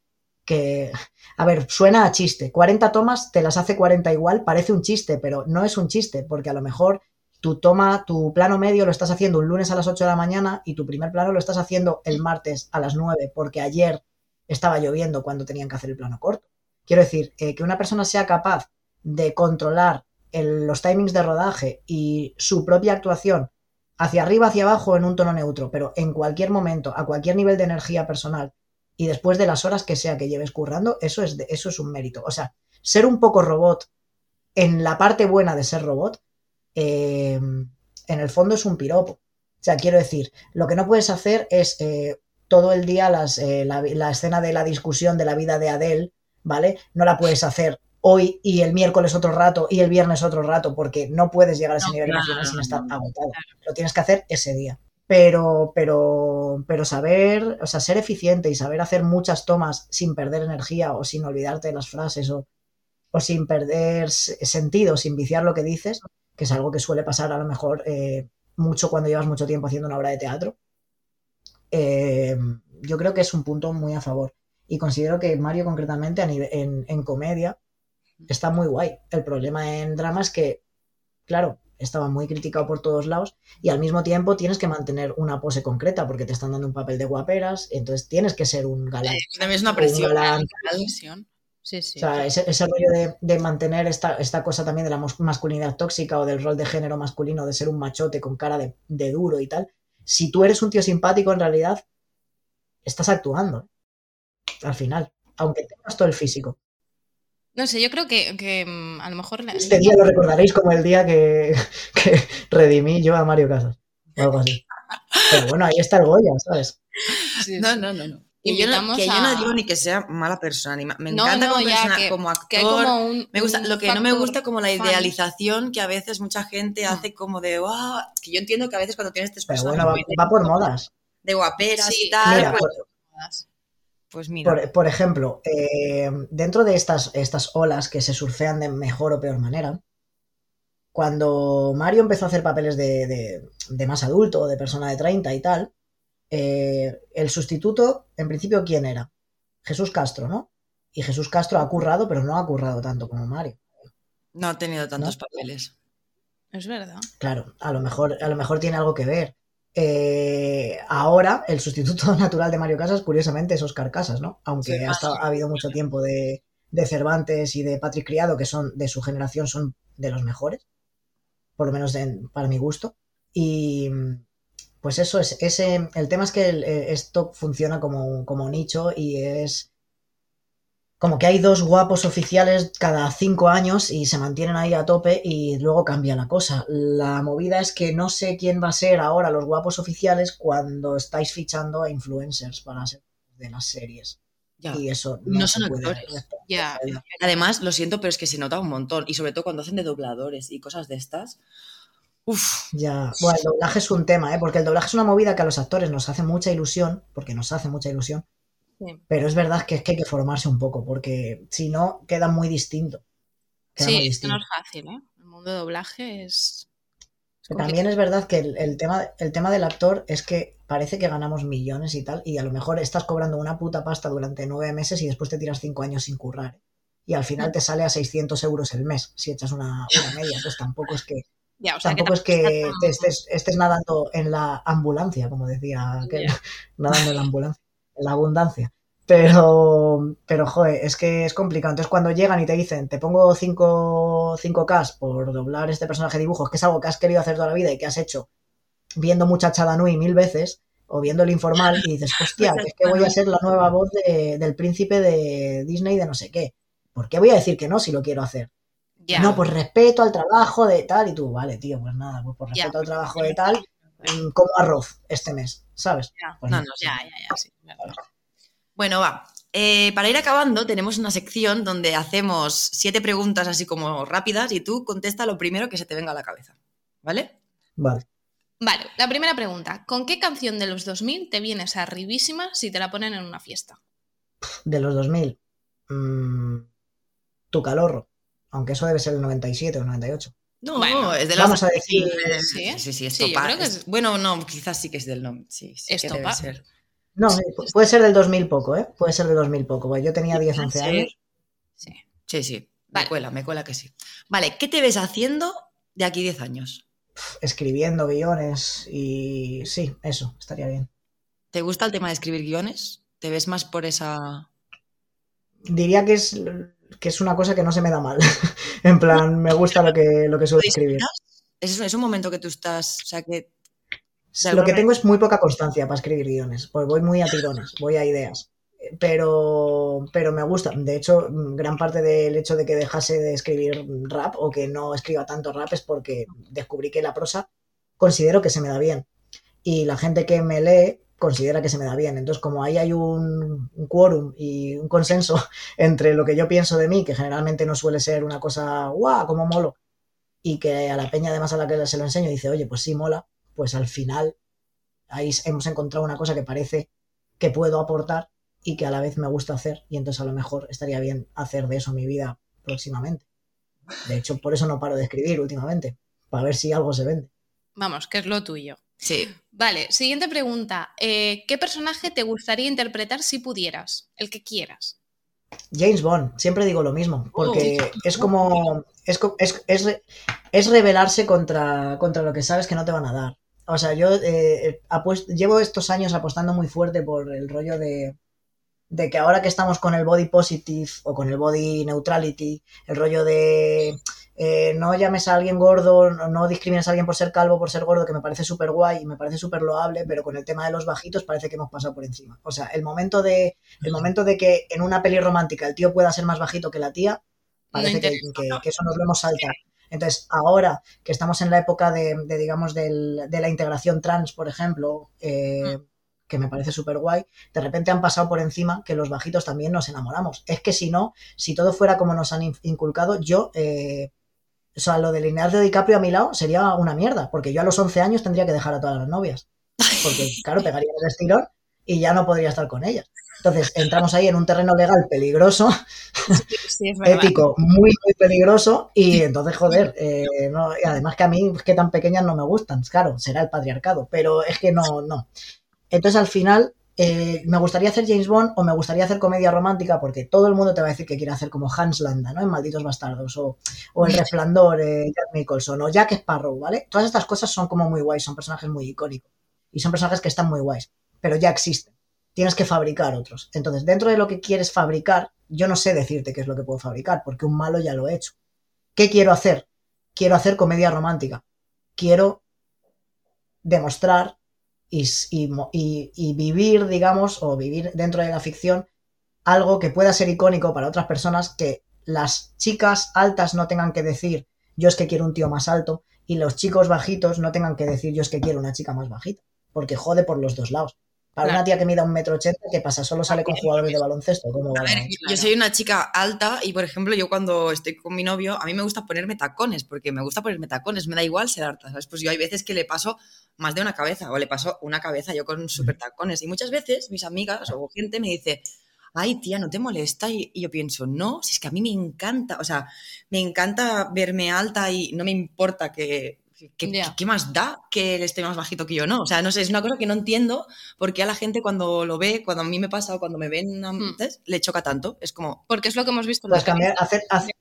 que a ver, suena a chiste. 40 tomas, te las hace 40 igual, parece un chiste, pero no es un chiste, porque a lo mejor tu toma, tu plano medio lo estás haciendo un lunes a las 8 de la mañana y tu primer plano lo estás haciendo el martes a las 9, porque ayer estaba lloviendo cuando tenían que hacer el plano corto. Quiero decir, eh, que una persona sea capaz de controlar los timings de rodaje y su propia actuación hacia arriba, hacia abajo en un tono neutro, pero en cualquier momento, a cualquier nivel de energía personal y después de las horas que sea que lleves currando, eso es, de- eso es un mérito. O sea, ser un poco robot en la parte buena de ser robot, eh, en el fondo es un piropo. O sea, quiero decir, lo que no puedes hacer es eh, todo el día las, eh, la, la escena de la discusión de la vida de Adele, ¿vale? No la puedes hacer hoy y el miércoles otro rato y el viernes otro rato, porque no puedes llegar a ese No, nivel claro, sin estar no, agotado. Lo tienes que hacer ese día. Pero, pero, pero saber, o sea, ser eficiente y saber hacer muchas tomas sin perder energía o sin olvidarte de las frases o, o sin perder sentido, sin viciar lo que dices, que es algo que suele pasar a lo mejor eh, mucho cuando llevas mucho tiempo haciendo una obra de teatro. Eh, yo creo que es un punto muy a favor. Y considero que Mario, concretamente, a nivel, en, en comedia, está muy guay. El problema en drama es que, claro, estaba muy criticado por todos lados y al mismo tiempo tienes que mantener una pose concreta porque te están dando un papel de guaperas, entonces tienes que ser un galán. También es una o un presión. galán. Presión. Sí, sí. O sea, ese, ese rollo de, de mantener esta, esta cosa también de la masculinidad tóxica o del rol de género masculino, de ser un machote con cara de, de duro y tal. Si tú eres un tío simpático, en realidad estás actuando. ¿eh? Al final, aunque tengas todo el físico. No sé, yo creo que, que, mm, a lo mejor... la- Este día lo recordaréis como el día que, que redimí yo a Mario Casas. O algo así. Pero bueno, ahí está el Goya, ¿sabes? Sí, No, sí. no, no. no. Que yo no, que yo no digo ni que sea mala persona, ni ma- me No, encanta no, como, ya, persona- que- como actor. que hay como un- me gusta, un lo que no me gusta como la fan. idealización que a veces mucha gente Mm. hace como de, "Guau", que yo entiendo que a veces cuando tienes tres Pero personas bueno, va, va por modas. de guaperas Sí, y tal, mira, pues, por- pues mira. Por, por ejemplo, eh, dentro de estas, estas olas que se surfean de mejor o peor manera, cuando Mario empezó a hacer papeles de, de- de más adulto, de persona de 30 y tal, eh, el sustituto, en principio, ¿quién era? Jesús Castro, ¿no? Y Jesús Castro ha currado, pero no ha currado tanto como Mario. no ha tenido tantos ¿no? papeles. Es verdad. Claro, a lo mejor, a lo mejor tiene algo que ver. Eh, ahora, el sustituto natural de Mario Casas, curiosamente, es Oscar Casas, ¿no? Aunque Sí. ha, estado- ha habido mucho tiempo de, de Cervantes y de Patrick Criado, que son de su generación, son de los mejores, por lo menos de- para mi gusto. Y pues eso es, ese, el tema es que el- eh, esto funciona como, como nicho y es como que hay dos guapos oficiales cada cinco años y se mantienen ahí a tope y luego cambia la cosa. La movida es que no sé quién va a ser ahora los guapos oficiales cuando estáis fichando a influencers para ser de las series. Ya. Y eso no, No se son puede actores. Ya. Además, lo siento, pero es que se nota un montón. Y sobre todo cuando hacen de dobladores y cosas de estas. Uf, Ya, bueno, el doblaje es un tema, ¿eh? porque el doblaje es una movida que a los actores nos hace mucha ilusión, porque nos hace mucha ilusión, Sí. pero es verdad que es que hay que formarse un poco, porque si no, queda muy distinto. Queda muy Sí, es que no distinto. es fácil, ¿eh? El mundo de doblaje es... También es verdad que el, el tema, el tema del actor es que parece que ganamos millones y tal, y a lo mejor estás cobrando una puta pasta durante nueve meses y después te tiras cinco años sin currar. Y al final te sale a 600 euros el mes si echas una, una media. Pues tampoco es que, Ya, o sea, tampoco es tampoco que te estés, estés nadando en la ambulancia, como decía aquel, nadando en la ambulancia, en la abundancia. Pero, pero, joder, es que es complicado. Entonces, cuando llegan y te dicen, te pongo 5 5K por doblar este personaje de dibujos, que es algo que has querido hacer toda la vida y que has hecho viendo Muchacha Nui mil veces, o viendo el informal, y dices, hostia, que es que voy a ser la nueva voz de- del príncipe de Disney de no sé qué. ¿Por qué voy a decir que no si lo quiero hacer? No, pues respeto al trabajo de tal y tú, vale, tío, pues nada, pues por respeto al trabajo de tal, como arroz este mes, ¿sabes? Ya. Pues No, no. no, Ya, ya, ya, sí. Bueno, va. Eh, para ir acabando, tenemos una sección donde hacemos siete preguntas así como rápidas y tú contesta lo primero que se te venga a la cabeza. ¿Vale? Vale. Vale, la primera pregunta. ¿Con qué canción de los 2000 te vienes arribísima si te la ponen en una fiesta? De los 2000, mm, tu calorro, aunque eso debe ser el 97 o 98. No, Bueno, es de las vamos a decir- ¿Sí? Sí, sí, es Sí, yo topa- creo que es- Bueno, no, quizás sí que es del nombre. Sí, sí Es que debe ser. No, pu- puede ser del 2000 poco, ¿eh? Puede ser del 2000 poco, porque yo tenía 10, 11 ¿Sí? años. Sí. Sí, sí. Vale. Me cuela, me cuela que sí. Vale, ¿qué te ves haciendo de aquí 10 años? escribiendo guiones y sí, eso, estaría bien. ¿Te gusta el tema de escribir guiones? ¿Te ves más por esa...? Diría que es, que es una cosa que no se me da mal. en plan, me gusta lo que, lo que suelo escribir. Es, es un momento que tú estás... O sea, que... Lo que tengo es muy poca constancia para escribir guiones, pues voy muy a tirones, voy a ideas. Pero, pero me gusta. De hecho, gran parte del hecho de que dejase de escribir rap o que no escriba tanto rap es porque descubrí que la prosa considero que se me da bien. Y la gente que me lee considera que se me da bien. Entonces, como ahí hay un, quórum y un consenso entre lo que yo pienso de mí, que generalmente no suele ser una cosa, guau, como molo, y que a la peña además a la que se lo enseño dice, oye, pues sí, mola, pues al final ahí hemos encontrado una cosa que parece que puedo aportar y que a la vez me gusta hacer y entonces a lo mejor estaría bien hacer de eso mi vida próximamente. De hecho, por eso no paro de escribir últimamente, para ver si algo se vende. Vamos, que es lo tuyo. Sí. Vale, siguiente pregunta. Eh, ¿Qué personaje te gustaría interpretar si pudieras? El que quieras. James Bond, siempre digo lo mismo, porque es como. Es, es, es, es rebelarse contra, contra lo que sabes que no te van a dar. O sea, yo eh, llevo estos años apostando muy fuerte por el rollo de, de que ahora que estamos con el body positive o con el body neutrality, el rollo de eh, no llames a alguien gordo, no, no discrimines a alguien por ser calvo, por ser gordo, que me parece súper guay y me parece súper loable, pero con el tema de los bajitos parece que hemos pasado por encima. O sea, el momento de, el momento de que en una peli romántica el tío pueda ser más bajito que la tía, parece que, eso nos lo hemos saltado. Entonces, ahora que estamos en la época de, de, digamos, del- de la integración trans, por ejemplo, eh, que me parece súper guay, de repente han pasado por encima que los bajitos también nos enamoramos. Es que si no, si todo fuera como nos han in- inculcado, yo, eh, o sea, lo de Leonardo DiCaprio a mi lado sería una mierda, porque yo a los 11 años tendría que dejar a todas las novias. Porque, claro, pegaría el estirón y ya no podría estar con ellas. Entonces, entramos ahí en un terreno legal peligroso, Sí, es verdad. ético muy, muy peligroso y entonces, joder, eh, no, y además que a mí, que tan pequeñas no me gustan, claro, será el patriarcado, pero es que no, no. Entonces, al final, eh, me gustaría hacer James Bond o me gustaría hacer comedia romántica porque todo el mundo te va a decir que quiere hacer como Hans Landa, ¿no? En Malditos Bastardos o, o El Resplandor, eh, Jack Nicholson o Jack Sparrow, ¿vale? Todas estas cosas son como muy guays, son personajes muy icónicos y son personajes que están muy guays, pero ya existen. Tienes que fabricar otros. Entonces, dentro de lo que quieres fabricar, yo no sé decirte qué es lo que puedo fabricar, porque un malo ya lo he hecho. ¿Qué quiero hacer? Quiero hacer comedia romántica. Quiero demostrar y, y- y vivir, digamos, o vivir dentro de la ficción algo que pueda ser icónico para otras personas, que las chicas altas no tengan que decir yo es que quiero un tío más alto y los chicos bajitos no tengan que decir yo es que quiero una chica más bajita, porque jode por los dos lados. Para Claro. una tía que mida un metro ochenta, ¿qué pasa? Solo sale con jugadores de baloncesto. ¿Cómo va A ver, yo soy una chica alta y, por ejemplo, yo cuando estoy con mi novio, a mí me gusta ponerme tacones, porque me gusta ponerme tacones, me da igual ser alta, ¿sabes? Pues yo hay veces que le paso más de una cabeza, o le paso una cabeza yo con super tacones. Y muchas veces mis amigas o gente me dice, ay, tía, ¿no te molesta? Y, y yo pienso, no, si es que a mí me encanta, o sea, me encanta verme alta y no me importa que... ¿Qué más da que él esté más bajito que yo? No, o sea, no sé, es una cosa que no entiendo porque a la gente cuando lo ve, cuando a mí me pasa o cuando me ven, Hmm. ¿sabes? le choca tanto. Es como, Porque es lo que hemos visto la cambiar, hacer, hacer-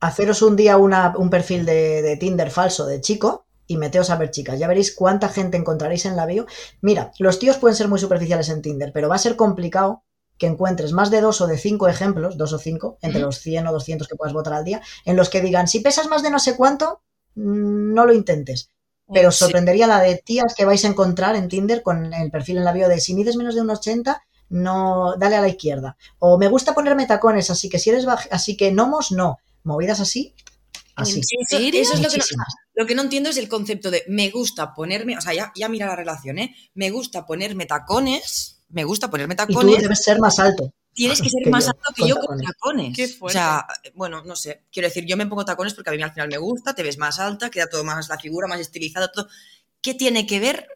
haceros un día una- un perfil de, de Tinder falso de chico y meteos a ver chicas. Ya veréis cuánta gente encontraréis en la bio. Mira, los tíos pueden ser muy superficiales en Tinder, pero va a ser complicado que encuentres más de dos o de cinco ejemplos, dos o cinco, entre los 100 o 200 que puedas votar al día, en los que digan, si pesas más de no sé cuánto, no lo intentes. Pero os Sí. sorprendería la de tías que vais a encontrar en Tinder con el perfil en la bio de si mides menos de un 80, no, dale a la izquierda. O me gusta ponerme tacones, así que si eres baj- así que gnomos, no. Movidas así, Así. Eso, serio? eso es lo que, no, lo que no entiendo es el concepto de me gusta ponerme, o sea, ya, ya mira la relación, ¿eh? Me gusta ponerme tacones, me gusta ponerme Y tú tacones, debes ser más alto. Tienes que ser que más yo, alto que con yo con tacones. Qué o sea, bueno, no sé, quiero decir, yo me pongo tacones porque a mí al final me gusta, te ves más alta, queda todo más la figura, más estilizada, todo. ¿Qué tiene que ver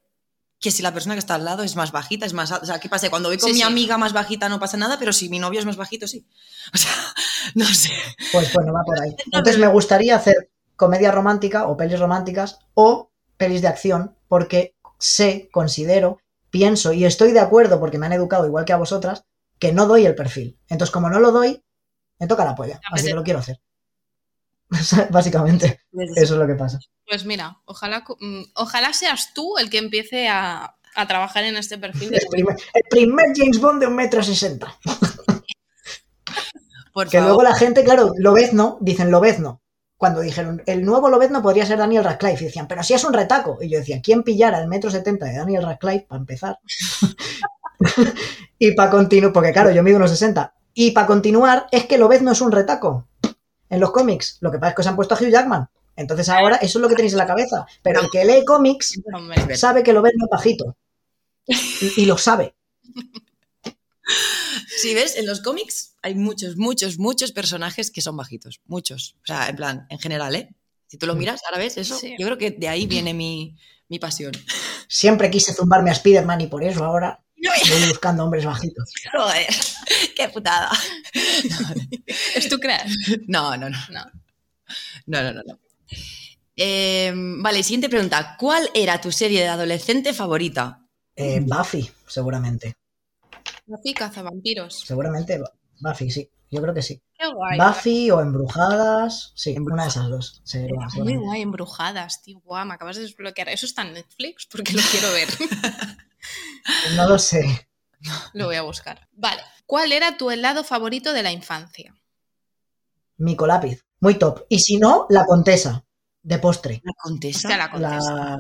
que si la persona que está al lado es más bajita, es más alta? O sea, ¿qué pasa? Cuando voy con Sí, mi sí. amiga más bajita no pasa nada, pero si mi novio es más bajito, sí. O sea, no sé. Pues bueno, va por ahí. Entonces me gustaría hacer comedia romántica o pelis románticas o pelis de acción porque sé, considero, pienso y estoy de acuerdo porque me han educado igual que a vosotras que no doy el perfil. Entonces como no lo doy, me toca la polla. Así que lo quiero hacer. Básicamente, eso es lo que pasa. Pues mira, ojalá, mm, ojalá seas tú el que empiece a, a trabajar en este perfil de El primer, el primer James Bond de un metro sesenta. Que luego la gente, claro, Lobezno, dicen Lobezno. Cuando dijeron, el nuevo Lobezno podría ser Daniel Radcliffe, y decían, pero si es un retaco. Y yo decía, ¿quién pillara el metro setenta de Daniel Radcliffe para empezar? y para continuar, porque claro, yo mido unos 60. Y para continuar, es que Lobezno es un retaco. En los cómics, lo que pasa es que se han puesto a Hugh Jackman. Entonces ahora eso es lo que tenéis en la cabeza. Pero el que lee cómics sabe que Lobezno es bajito. Y, y lo sabe. Si ves, en los cómics hay muchos, muchos, muchos personajes que son bajitos. Muchos. O sea, en plan, en general, ¿eh? Si tú lo miras, ahora ves eso. Sí. Yo creo que de ahí viene mi, mi pasión. Siempre quise zumbarme a Spider-Man y por eso ahora voy buscando hombres bajitos. Joder, qué putada. ¿es tu creas? No, no, no. No. No, no, no. no. Eh, vale, siguiente pregunta. ¿Cuál era tu serie de adolescente favorita? Eh, Buffy, seguramente. Buffy cazavampiros. Seguramente Buffy, sí. Yo creo que sí. Qué guay. Buffy o Embrujadas. Sí, Embrujadas. una de esas dos. seguramente. guay, embrujadas, tío. Guau, me acabas de desbloquear. ¿Eso está en Netflix? Porque lo quiero ver. No lo sé. lo voy a buscar. Vale. ¿Cuál era tu helado favorito de la infancia? Mico lápiz. Muy top. Y si no, la contesa. De postre. ¿La contesa? La. La...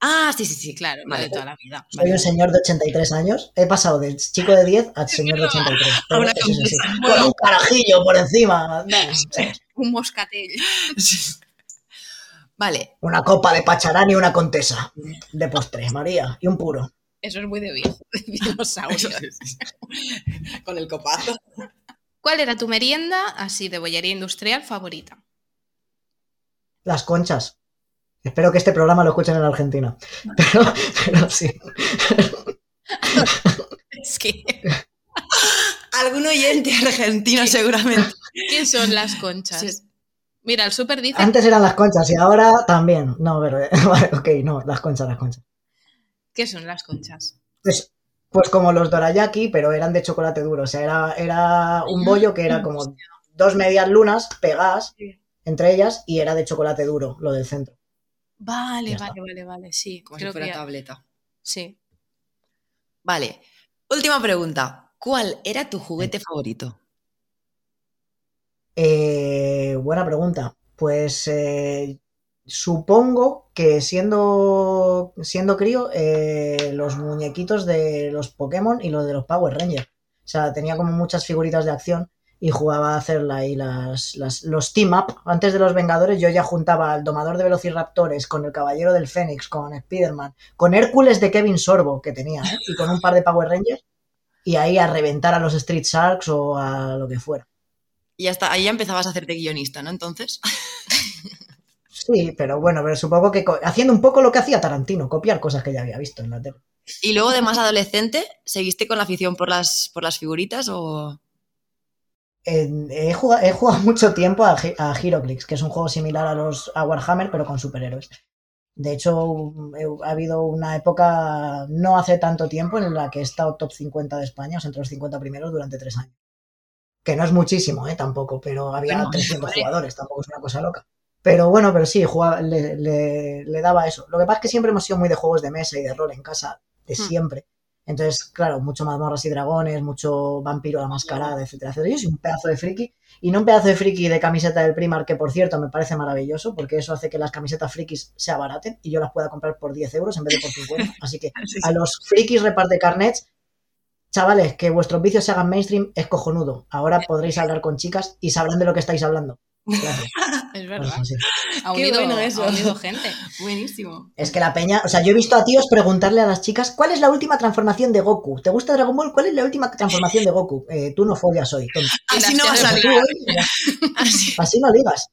Ah, sí, sí, sí. Claro, Vale. de toda la vida. Soy un señor de 83 años. He pasado de chico de 10 a señor de 83. Pero una. Con un carajillo por encima. Un moscatel. Vale. Una copa de pacharán y una contesa. De postre, María. Y un puro. Eso es muy de viejo, de dinosaurio. Con el copazo. ¿Cuál era tu merienda, así de bollería industrial, favorita? Las conchas. Espero que este programa lo escuchen en Argentina. Pero, pero sí. Es que, Algún oyente argentino seguramente. ¿qué son las conchas? Sí. Mira, el súper dice Antes eran las conchas y ahora también. No, pero vale, ok, no, las conchas, las conchas. ¿Qué son las conchas? Pues, pues como los dorayaki, pero eran de chocolate duro. O sea, era, era un bollo que era como dos medias lunas pegadas entre ellas y era de chocolate duro, lo del centro. Vale, vale, vale, vale, sí. Como creo si fuera que- tableta. Sí. Vale. Última pregunta. ¿Cuál era tu juguete favorito? Eh, buena pregunta. Pues eh, supongo que siendo, siendo crío, eh, los muñequitos de los Pokémon y los de los Power Rangers. O sea, tenía como muchas figuritas de acción y jugaba a hacerla ahí las, las- los team up. Antes de los Vengadores yo ya juntaba al domador de Velociraptores con el Caballero del Fénix, con Spider-Man, con Hércules de Kevin Sorbo que tenía, ¿eh? y con un par de Power Rangers. Y ahí a reventar a los Street Sharks o a lo que fuera. Y hasta ahí ya empezabas a hacerte guionista, ¿no? Entonces. Sí, pero bueno, pero supongo que haciendo un poco lo que hacía Tarantino, copiar cosas que ya había visto en la tele. Y luego de más adolescente, ¿seguiste con la afición por las, por las figuritas o...? He, jugado, he jugado mucho tiempo a, a Heroclix, que es un juego similar a los a Warhammer, pero con superhéroes. De hecho, he- ha habido una época no hace tanto tiempo en la que he estado top 50 de España, o sea, entre los 50 primeros durante tres años. Que no es muchísimo, ¿eh? Tampoco, pero había Bueno, 300 vale. jugadores, tampoco es una cosa loca. Pero bueno, pero sí, jugaba- le, le- le daba eso. Lo que pasa es que siempre hemos sido muy de juegos de mesa y de rol en casa, de Hmm. siempre. Entonces, claro, mucho mazmorras y dragones, mucho vampiro a la mascarada, etcétera, etcétera. Yo soy un pedazo de friki y no un pedazo de friki de camiseta del Primark, que por cierto me parece maravilloso, porque eso hace que las camisetas frikis se abaraten y yo las pueda comprar por 10 euros en vez de por 50. Así que a los frikis reparte carnets, chavales, que vuestros vicios se hagan mainstream es cojonudo. Ahora podréis hablar con chicas y sabrán de lo que estáis hablando. Claro, Es pues verdad. así. Ha Qué bueno eso. ha unido gente. Buenísimo. Es que la peña, o sea, yo he visto a tíos preguntarle a las chicas, ¿cuál es la última transformación de Goku? ¿Te gusta Dragon Ball? ¿Cuál es la última transformación de Goku? Eh, tú no follas hoy, tonto. Así no va a eh, Así. Así no digas.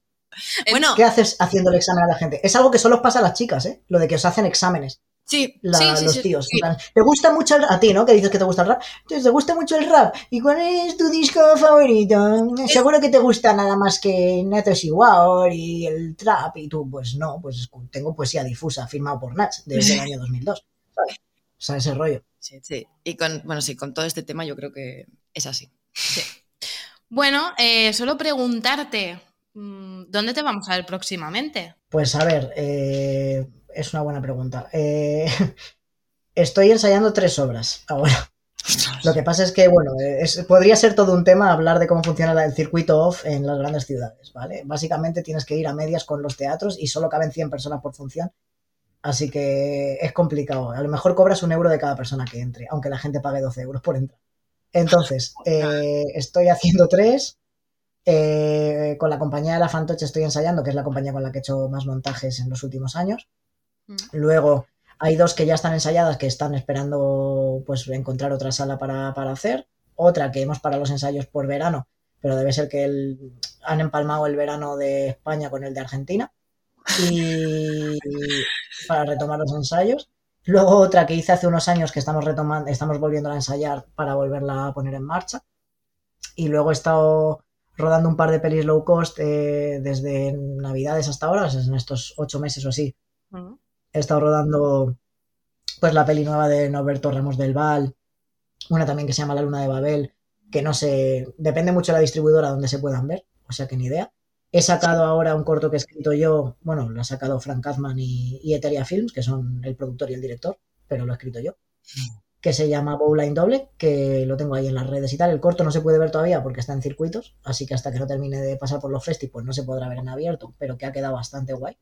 Bueno, ¿Qué haces haciendo el examen a la gente? Es algo que solo os pasa a las chicas, ¿eh? Lo de que os hacen exámenes. Sí, la- sí, sí, los sí, tíos. sí. ¿Te gusta mucho el, a ti, no? Que dices que te gusta el rap. Entonces, ¿te gusta mucho el rap? ¿Y cuál es tu disco favorito? Seguro que te gusta nada más que Natos Igual y el trap. Y tú, pues no, pues tengo poesía difusa firmado por Nach desde el año 2002. ¿sabes? O sea, ese rollo. Sí, sí. Y con, bueno, sí, con todo este tema yo creo que es así. Bueno, eh, solo preguntarte, mm, ¿dónde te vamos a ver próximamente? Pues a ver, eh, es una buena pregunta. Eh, estoy ensayando tres obras ahora. Lo que pasa es que, bueno, es- podría ser todo un tema hablar de cómo funciona el circuito off en las grandes ciudades, ¿vale? Básicamente tienes que ir a medias con los teatros y solo caben 100 personas por función. Así que es complicado. A lo mejor cobras un euro de cada persona que entre, aunque la gente pague 12 euros por entrar. Entonces, eh, estoy haciendo tres. eh, con la compañía de la Fantoche estoy ensayando, que es la compañía con la que he hecho más montajes en los últimos años. Mm. Luego hay dos que ya están ensayadas, que están esperando pues encontrar otra sala para, para hacer. Otra que hemos para los ensayos por verano, pero debe ser que el- han empalmado el verano de España con el de Argentina. Y para retomar los ensayos. Luego otra que hice hace unos años que estamos retomando, estamos volviendo a ensayar para volverla a poner en marcha. Y luego he estado rodando un par de pelis low cost eh, desde Navidades hasta ahora, en estos ocho meses o así. He estado rodando pues la peli nueva de Norberto Ramos del Val, una también que se llama La Luna de Babel, que no sé, depende mucho de la distribuidora donde se puedan ver, o sea que ni idea. He sacado ahora un corto que he escrito yo, bueno, lo ha sacado Frank Katzman y, y Eteria Films, que son el productor y el director, pero lo he escrito yo, que se llama Bowline Doble, que lo tengo ahí en las redes y tal. El corto no se puede ver todavía porque está en circuitos, así que hasta que no termine de pasar por los festivals pues no se podrá ver en abierto, pero que ha quedado bastante guay.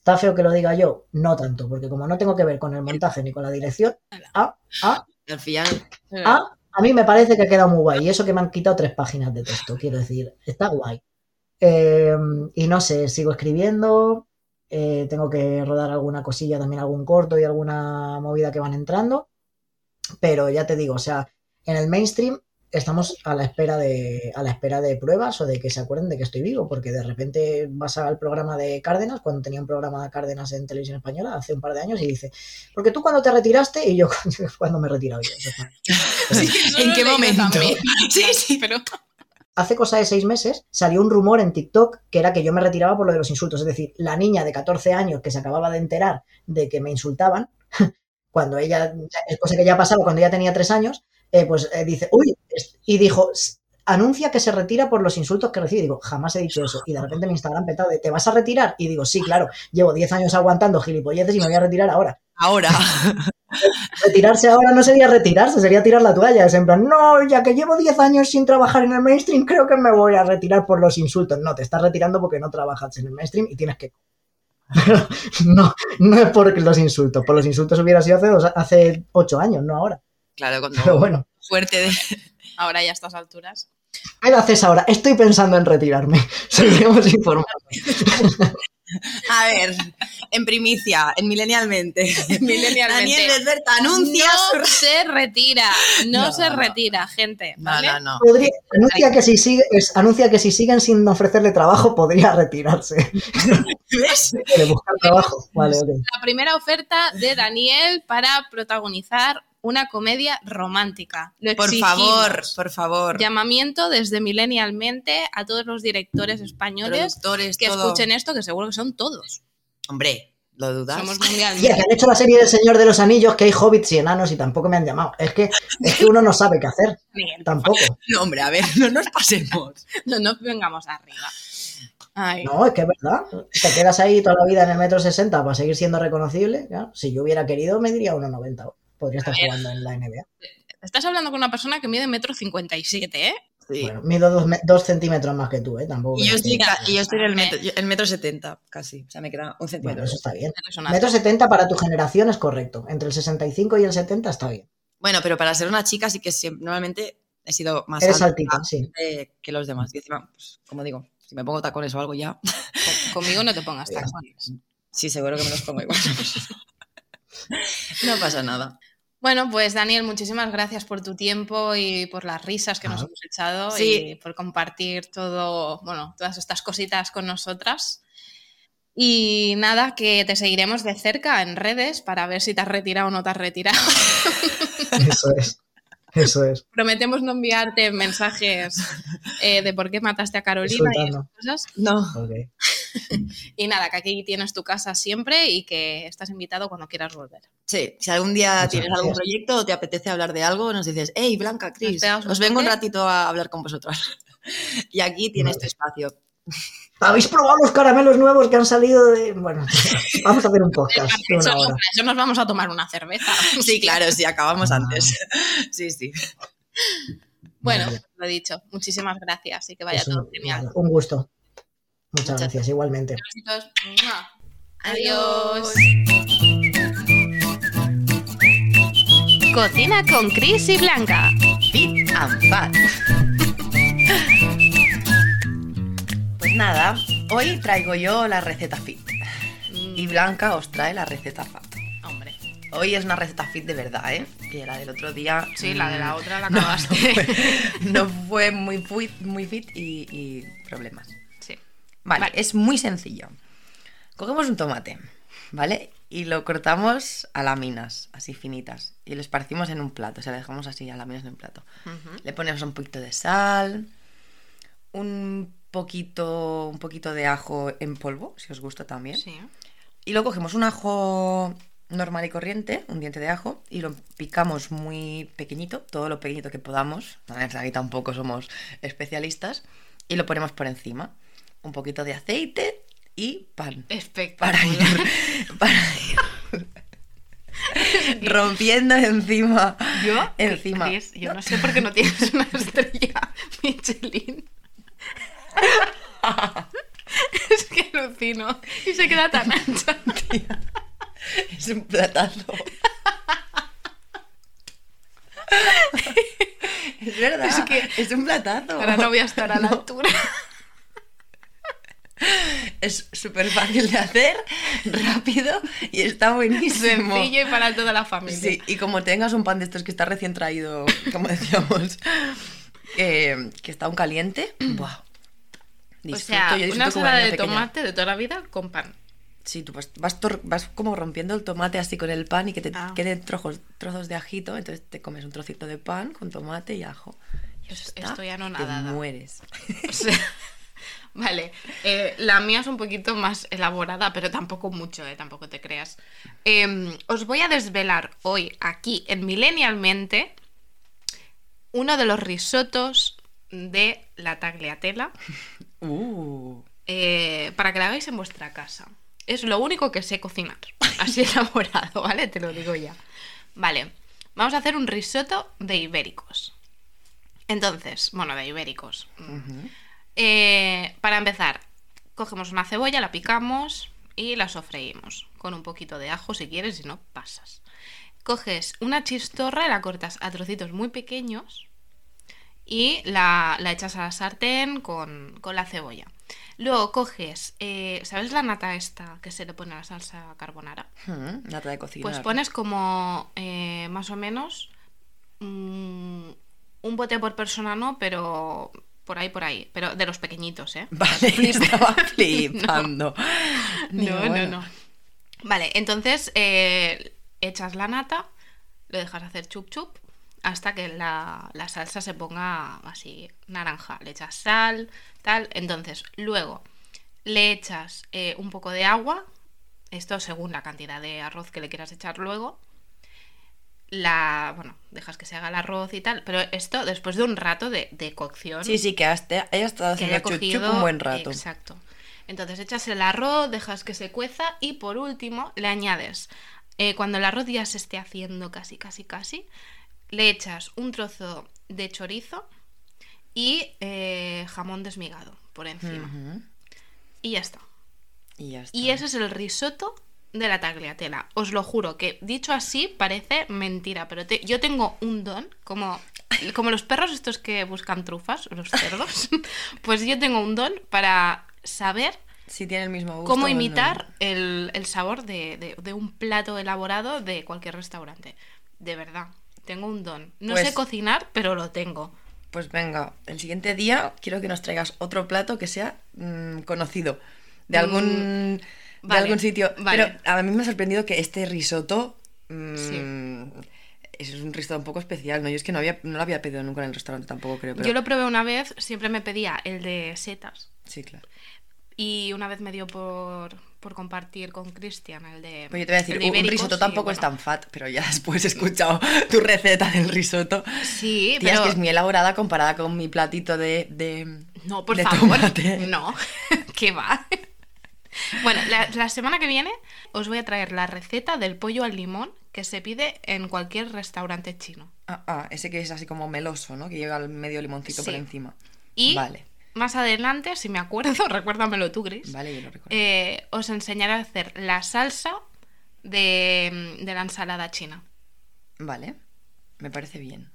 ¿Está feo que lo diga yo? No tanto, porque como no tengo que ver con el montaje ni con la dirección, ah, ah, Al final, ah, a mí me parece que ha quedado muy guay. Y eso que me han quitado tres páginas de texto, quiero decir, está guay. Eh, y no sé, sigo escribiendo, eh, tengo que rodar alguna cosilla, también algún corto y alguna movida que van entrando. Pero ya te digo, o sea, en el mainstream estamos a la espera de a la espera de pruebas o de que se acuerden de que estoy vivo, porque de repente vas al programa de Cárdenas, cuando tenía un programa de Cárdenas en televisión española hace un par de años y dice, porque tú cuando te retiraste y yo cuando me he retirado yo. ¿en qué momento? también. Sí, sí. Pero Hace cosa de seis meses salió un rumor en TikTok que era que yo me retiraba por lo de los insultos. Es decir, la niña de 14 años que se acababa de enterar de que me insultaban, cuando ella, es cosa que ya pasaba cuando ella tenía tres años, eh, pues eh, dice, uy, y dijo, "S- anuncia que se retira por los insultos que recibe. Digo, jamás he dicho eso. Y de repente mi Instagram petado de, ¿te vas a retirar? Y digo, sí, claro, llevo 10 años aguantando gilipolleces y me voy a retirar ahora. ahora. Retirarse ahora no sería retirarse, sería tirar la toalla. Es en plan, no, ya que llevo 10 años sin trabajar en el mainstream, creo que me voy a retirar por los insultos. No, te estás retirando porque no trabajas en el mainstream y tienes que. Pero no, no es por los insultos. Por los insultos hubiera sido hace, dos, hace 8 años, no ahora. Claro, cuando Pero bueno, fuerte de... ahora ya a estas alturas. ¿qué haces ahora? Estoy pensando en retirarme. Seguiremos informando. A ver, en primicia, en milenialmente. Millennialmente. Daniel Desberta anuncia No su... se retira, no, No, se no. retira, gente. No, ¿vale? no, no. Podría- anuncia, que si sigue, es- anuncia que si siguen sin ofrecerle trabajo, podría retirarse. ¿Ves? De buscar trabajo. Vale, ok. La primera oferta de Daniel para protagonizar una comedia romántica. Lo Por favor, por favor. Llamamiento desde Millennialmente a todos los directores españoles que todo. escuchen esto, que seguro que son todos. Hombre, ¿lo dudas? Somos mundialmente. que han hecho la serie del Señor de los Anillos, que hay hobbits y enanos y tampoco me han llamado. Es que, es que uno no sabe qué hacer. Bien, Tampoco. No, hombre, a ver, no nos pasemos. No nos vengamos arriba. Ay, No, es que es verdad. Te quedas ahí toda la vida en el metro 60 para seguir siendo reconocible. Si yo hubiera querido, me diría 1,90. Podría estar jugando en la NBA. Estás hablando con una persona que mide metro cincuenta y siete, ¿eh? Sí. Bueno, mido dos, me- dos centímetros más que tú, ¿eh? Tampoco. y, yo estoy, ca- y yo estoy en el metro, el metro 70, casi. O sea, me queda un centímetro. Bueno, eso está bien. Metro 70 para tu generación es correcto. Entre el 65 y el 70 está bien. Bueno, pero para ser una chica sí que siempre, normalmente he sido más Eres alta altita, sí. que los demás. Y encima, pues, como digo, Si me pongo tacones o algo ya. Co- Conmigo no te pongas tacones. Sí, seguro que me los pongo igual. No pasa nada. Bueno, pues Daniel, muchísimas gracias por tu tiempo y por las risas que nos hemos echado Sí. y por compartir todo, bueno, todas estas cositas con nosotras. Y nada, que te seguiremos de cerca en redes para ver si te has retirado o no te has retirado. Eso es. Eso es. Prometemos no enviarte mensajes eh, de por qué mataste a Carolina y esas cosas. No. Ok. Y nada, que aquí tienes tu casa siempre y que estás invitado cuando quieras volver. Sí, si algún día Muchas tienes algún proyecto o te apetece hablar de algo, nos dices, hey, Blanca, Cris, os vengo un ratito a hablar con vosotras. Y aquí tienes tu espacio. ¿Habéis probado los caramelos nuevos que han salido de.? Bueno, vamos a hacer un podcast Eso, una no, hora. para eso nos vamos a tomar una cerveza. Sí, claro, sí, acabamos Ah. antes. Sí, sí. Bueno, Vale. lo he dicho. Muchísimas gracias y que vaya todo genial. Un gusto. Muchas Muchas gracias, igualmente. Adiós. Cocina con Chris y Blanca. Fit and Fat. Pues nada, hoy traigo yo la receta fit. Y Blanca os trae la receta fat. Hombre. Hoy es una receta fit de verdad, ¿eh? Que la del otro día. Sí, la de la mm, otra la acabaste. No fue, no fue muy, fit, muy fit y, y problemas. Vale, Vale. es muy sencillo. Cogemos un tomate, ¿vale? Y lo cortamos a láminas, así finitas. Y lo esparcimos en un plato, o sea, lo dejamos así a láminas en un plato. Le ponemos un poquito de sal, un poquito, un poquito de ajo en polvo, si os gusta también. Sí. Y luego cogemos un ajo normal y corriente, un diente de ajo, y lo picamos muy pequeñito, todo lo pequeñito que podamos. Aquí tampoco somos especialistas. Y lo ponemos por encima. Un poquito de aceite y pan. Para Espectacular. ir, para ir rompiendo encima. Yo, Encima. Chris, yo no sé por qué no tienes una estrella Michelin. es que alucino. Y se queda tan ancha. Es un platazo. es verdad. Es que- es un platazo. Ahora no voy a estar a la altura. Es súper fácil de hacer, rápido y está buenísimo. Sencillo y para toda la familia. Sí, y como tengas un pan de estos que está recién traído, como decíamos, eh, que está aún caliente, ¡buah! O Disfruto, sea, yo una ensalada de pequeña. tomate de toda la vida con pan. Sí, tú vas, vas, vas como rompiendo el tomate así con el pan y que te Ah. queden trozos, trozos de ajito, entonces te comes un trocito de pan con tomate y ajo. Y eso Es- está, estoy te anonadada. mueres. O sea, vale, eh, la mía es un poquito más elaborada, pero tampoco mucho, eh, tampoco te creas. Eh, os voy a desvelar hoy aquí en Millennialmente uno de los risotos de la tagliatella Uh, eh, para que la hagáis en vuestra casa. Es lo único que sé cocinar, así elaborado, ¿vale? Te lo digo ya. Vale, vamos a hacer un risotto de ibéricos. Entonces, bueno, de ibéricos. Eh, para empezar, cogemos una cebolla, la picamos y la sofreímos con un poquito de ajo si quieres, si no, pasas. Coges una chistorra y la cortas a trocitos muy pequeños y la, la echas a la sartén con, con la cebolla. Luego coges, eh, ¿sabes la nata esta que se le pone a la salsa carbonara? hmm, nata de cocina. Pues pones como eh, más o menos mm, un bote por persona, no, pero por ahí, por ahí. Pero de los pequeñitos, ¿eh? Vale, estaba flipando. Digo, No, no, bueno, no. Vale, entonces eh, echas la nata, lo dejas hacer chup chup hasta que la, la salsa se ponga así naranja. Le echas sal, tal. Entonces, luego le echas eh, un poco de agua, esto según la cantidad de arroz que le quieras echar luego. La, bueno, dejas que se haga el arroz y tal, pero esto después de un rato de, de cocción Sí, sí, que has- te- haya estado haciendo haya chup un buen rato. Exacto. Entonces echas el arroz, dejas que se cueza y por último le añades, eh, cuando el arroz ya se esté haciendo casi, casi, casi, le echas un trozo de chorizo y eh, jamón desmigado por encima. Y ya está. Y ya está. Y ese es el risotto de la tagliatella. Os lo juro que dicho así parece mentira, pero te- yo tengo un don como como los perros estos que buscan trufas, los cerdos, pues yo tengo un don para saber Si tiene el mismo gusto. cómo no. imitar el, el sabor de, de- de un plato elaborado de cualquier restaurante. De verdad, tengo un don. No Pues- sé cocinar, pero lo tengo. Pues venga, el siguiente día quiero que nos traigas otro plato que sea mm, conocido. De Mm, de algún sitio. vale. Pero a mí me ha sorprendido que este risotto. mm, Sí. Es un risotto un poco especial, ¿no? Yo es que no, había, no lo había pedido nunca en el restaurante tampoco, creo. Pero... Yo lo probé una vez, siempre me pedía el de setas. Sí, claro. Y una vez me dio por, por compartir con Cristian el de. Pues yo te voy a decir, de un- risotto tampoco es tan fat, pero ya después he escuchado tu receta del risotto. Sí, Tía, pero. es que es muy elaborada comparada con mi platito de. de No, por de favor. tomate. No, ¿qué va? Bueno, la, la semana que viene os voy a traer la receta del pollo al limón que se pide en cualquier restaurante chino. Ah, ah, ese que es así como meloso, ¿no? Que lleva el medio limoncito por encima. Y Vale, más adelante, si me acuerdo, recuérdamelo tú, Gris, vale, yo lo recuerdo. eh, os enseñaré a hacer la salsa de, de la ensalada china. Vale, me parece bien.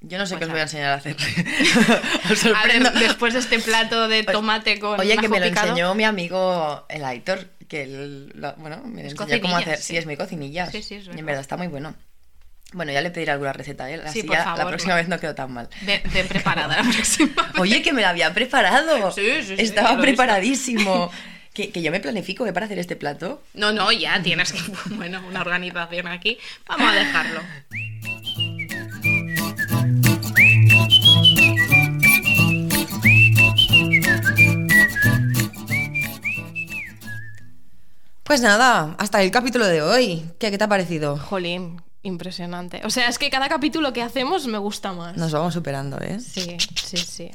Yo no sé Pues qué os a- voy a enseñar a hacer. os A ver, después de este plato de tomate con Oye, que me lo picado, enseñó mi amigo el Aitor, que él, lo- bueno, me Es enseñó cómo cocinilla, hacer. Sí. sí. es muy cocinillas. Sí, sí, es Y verdad. en verdad está muy bueno. Bueno, ya le pediré alguna receta, ¿eh? Así Sí, por ya favor, la próxima no. vez no quedo tan mal. ven, ven preparada la próxima vez. Oye, que me la había preparado. Sí, sí, sí, Estaba preparadísimo. que, que yo me planifico ¿eh? para hacer este plato. No, no, ya tienes que. Bueno, una organización aquí. Vamos a dejarlo. Pues nada, hasta el capítulo de hoy. ¿Qué, qué te ha parecido? Jolín, impresionante. O sea, es que cada capítulo que hacemos me gusta más. Nos vamos superando, ¿eh? Sí, sí, sí.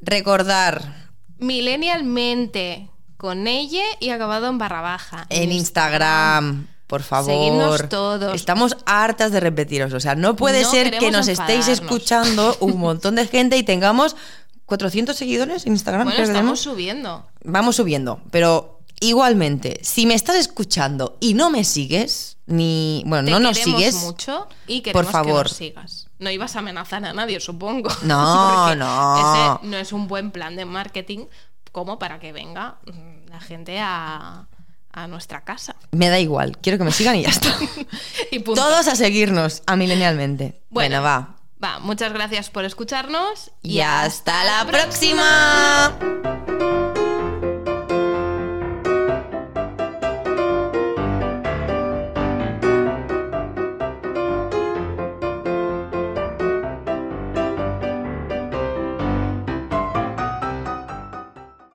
Recordar Millennialmente con ella y acabado en barra baja. en Instagram, por favor. Seguidnos todos. Estamos hartas de repetiros. O sea, no puede No ser que nos estéis escuchando un montón de gente y tengamos 400 seguidores en Instagram. Bueno, estamos subiendo. Vamos subiendo, pero igualmente, si me estás escuchando y no me sigues, ni. Bueno, Te no nos sigues. mucho y queremos por favor. que nos sigas. No ibas a amenazar a nadie, supongo. No, no. Ese no es un buen plan de marketing como para que venga mm, la gente a, a nuestra casa. Me da igual, quiero que me sigan y ya está. Y. Todos a seguirnos, a milenialmente. Bueno, bueno va. Va, muchas gracias por escucharnos Y hasta la próxima.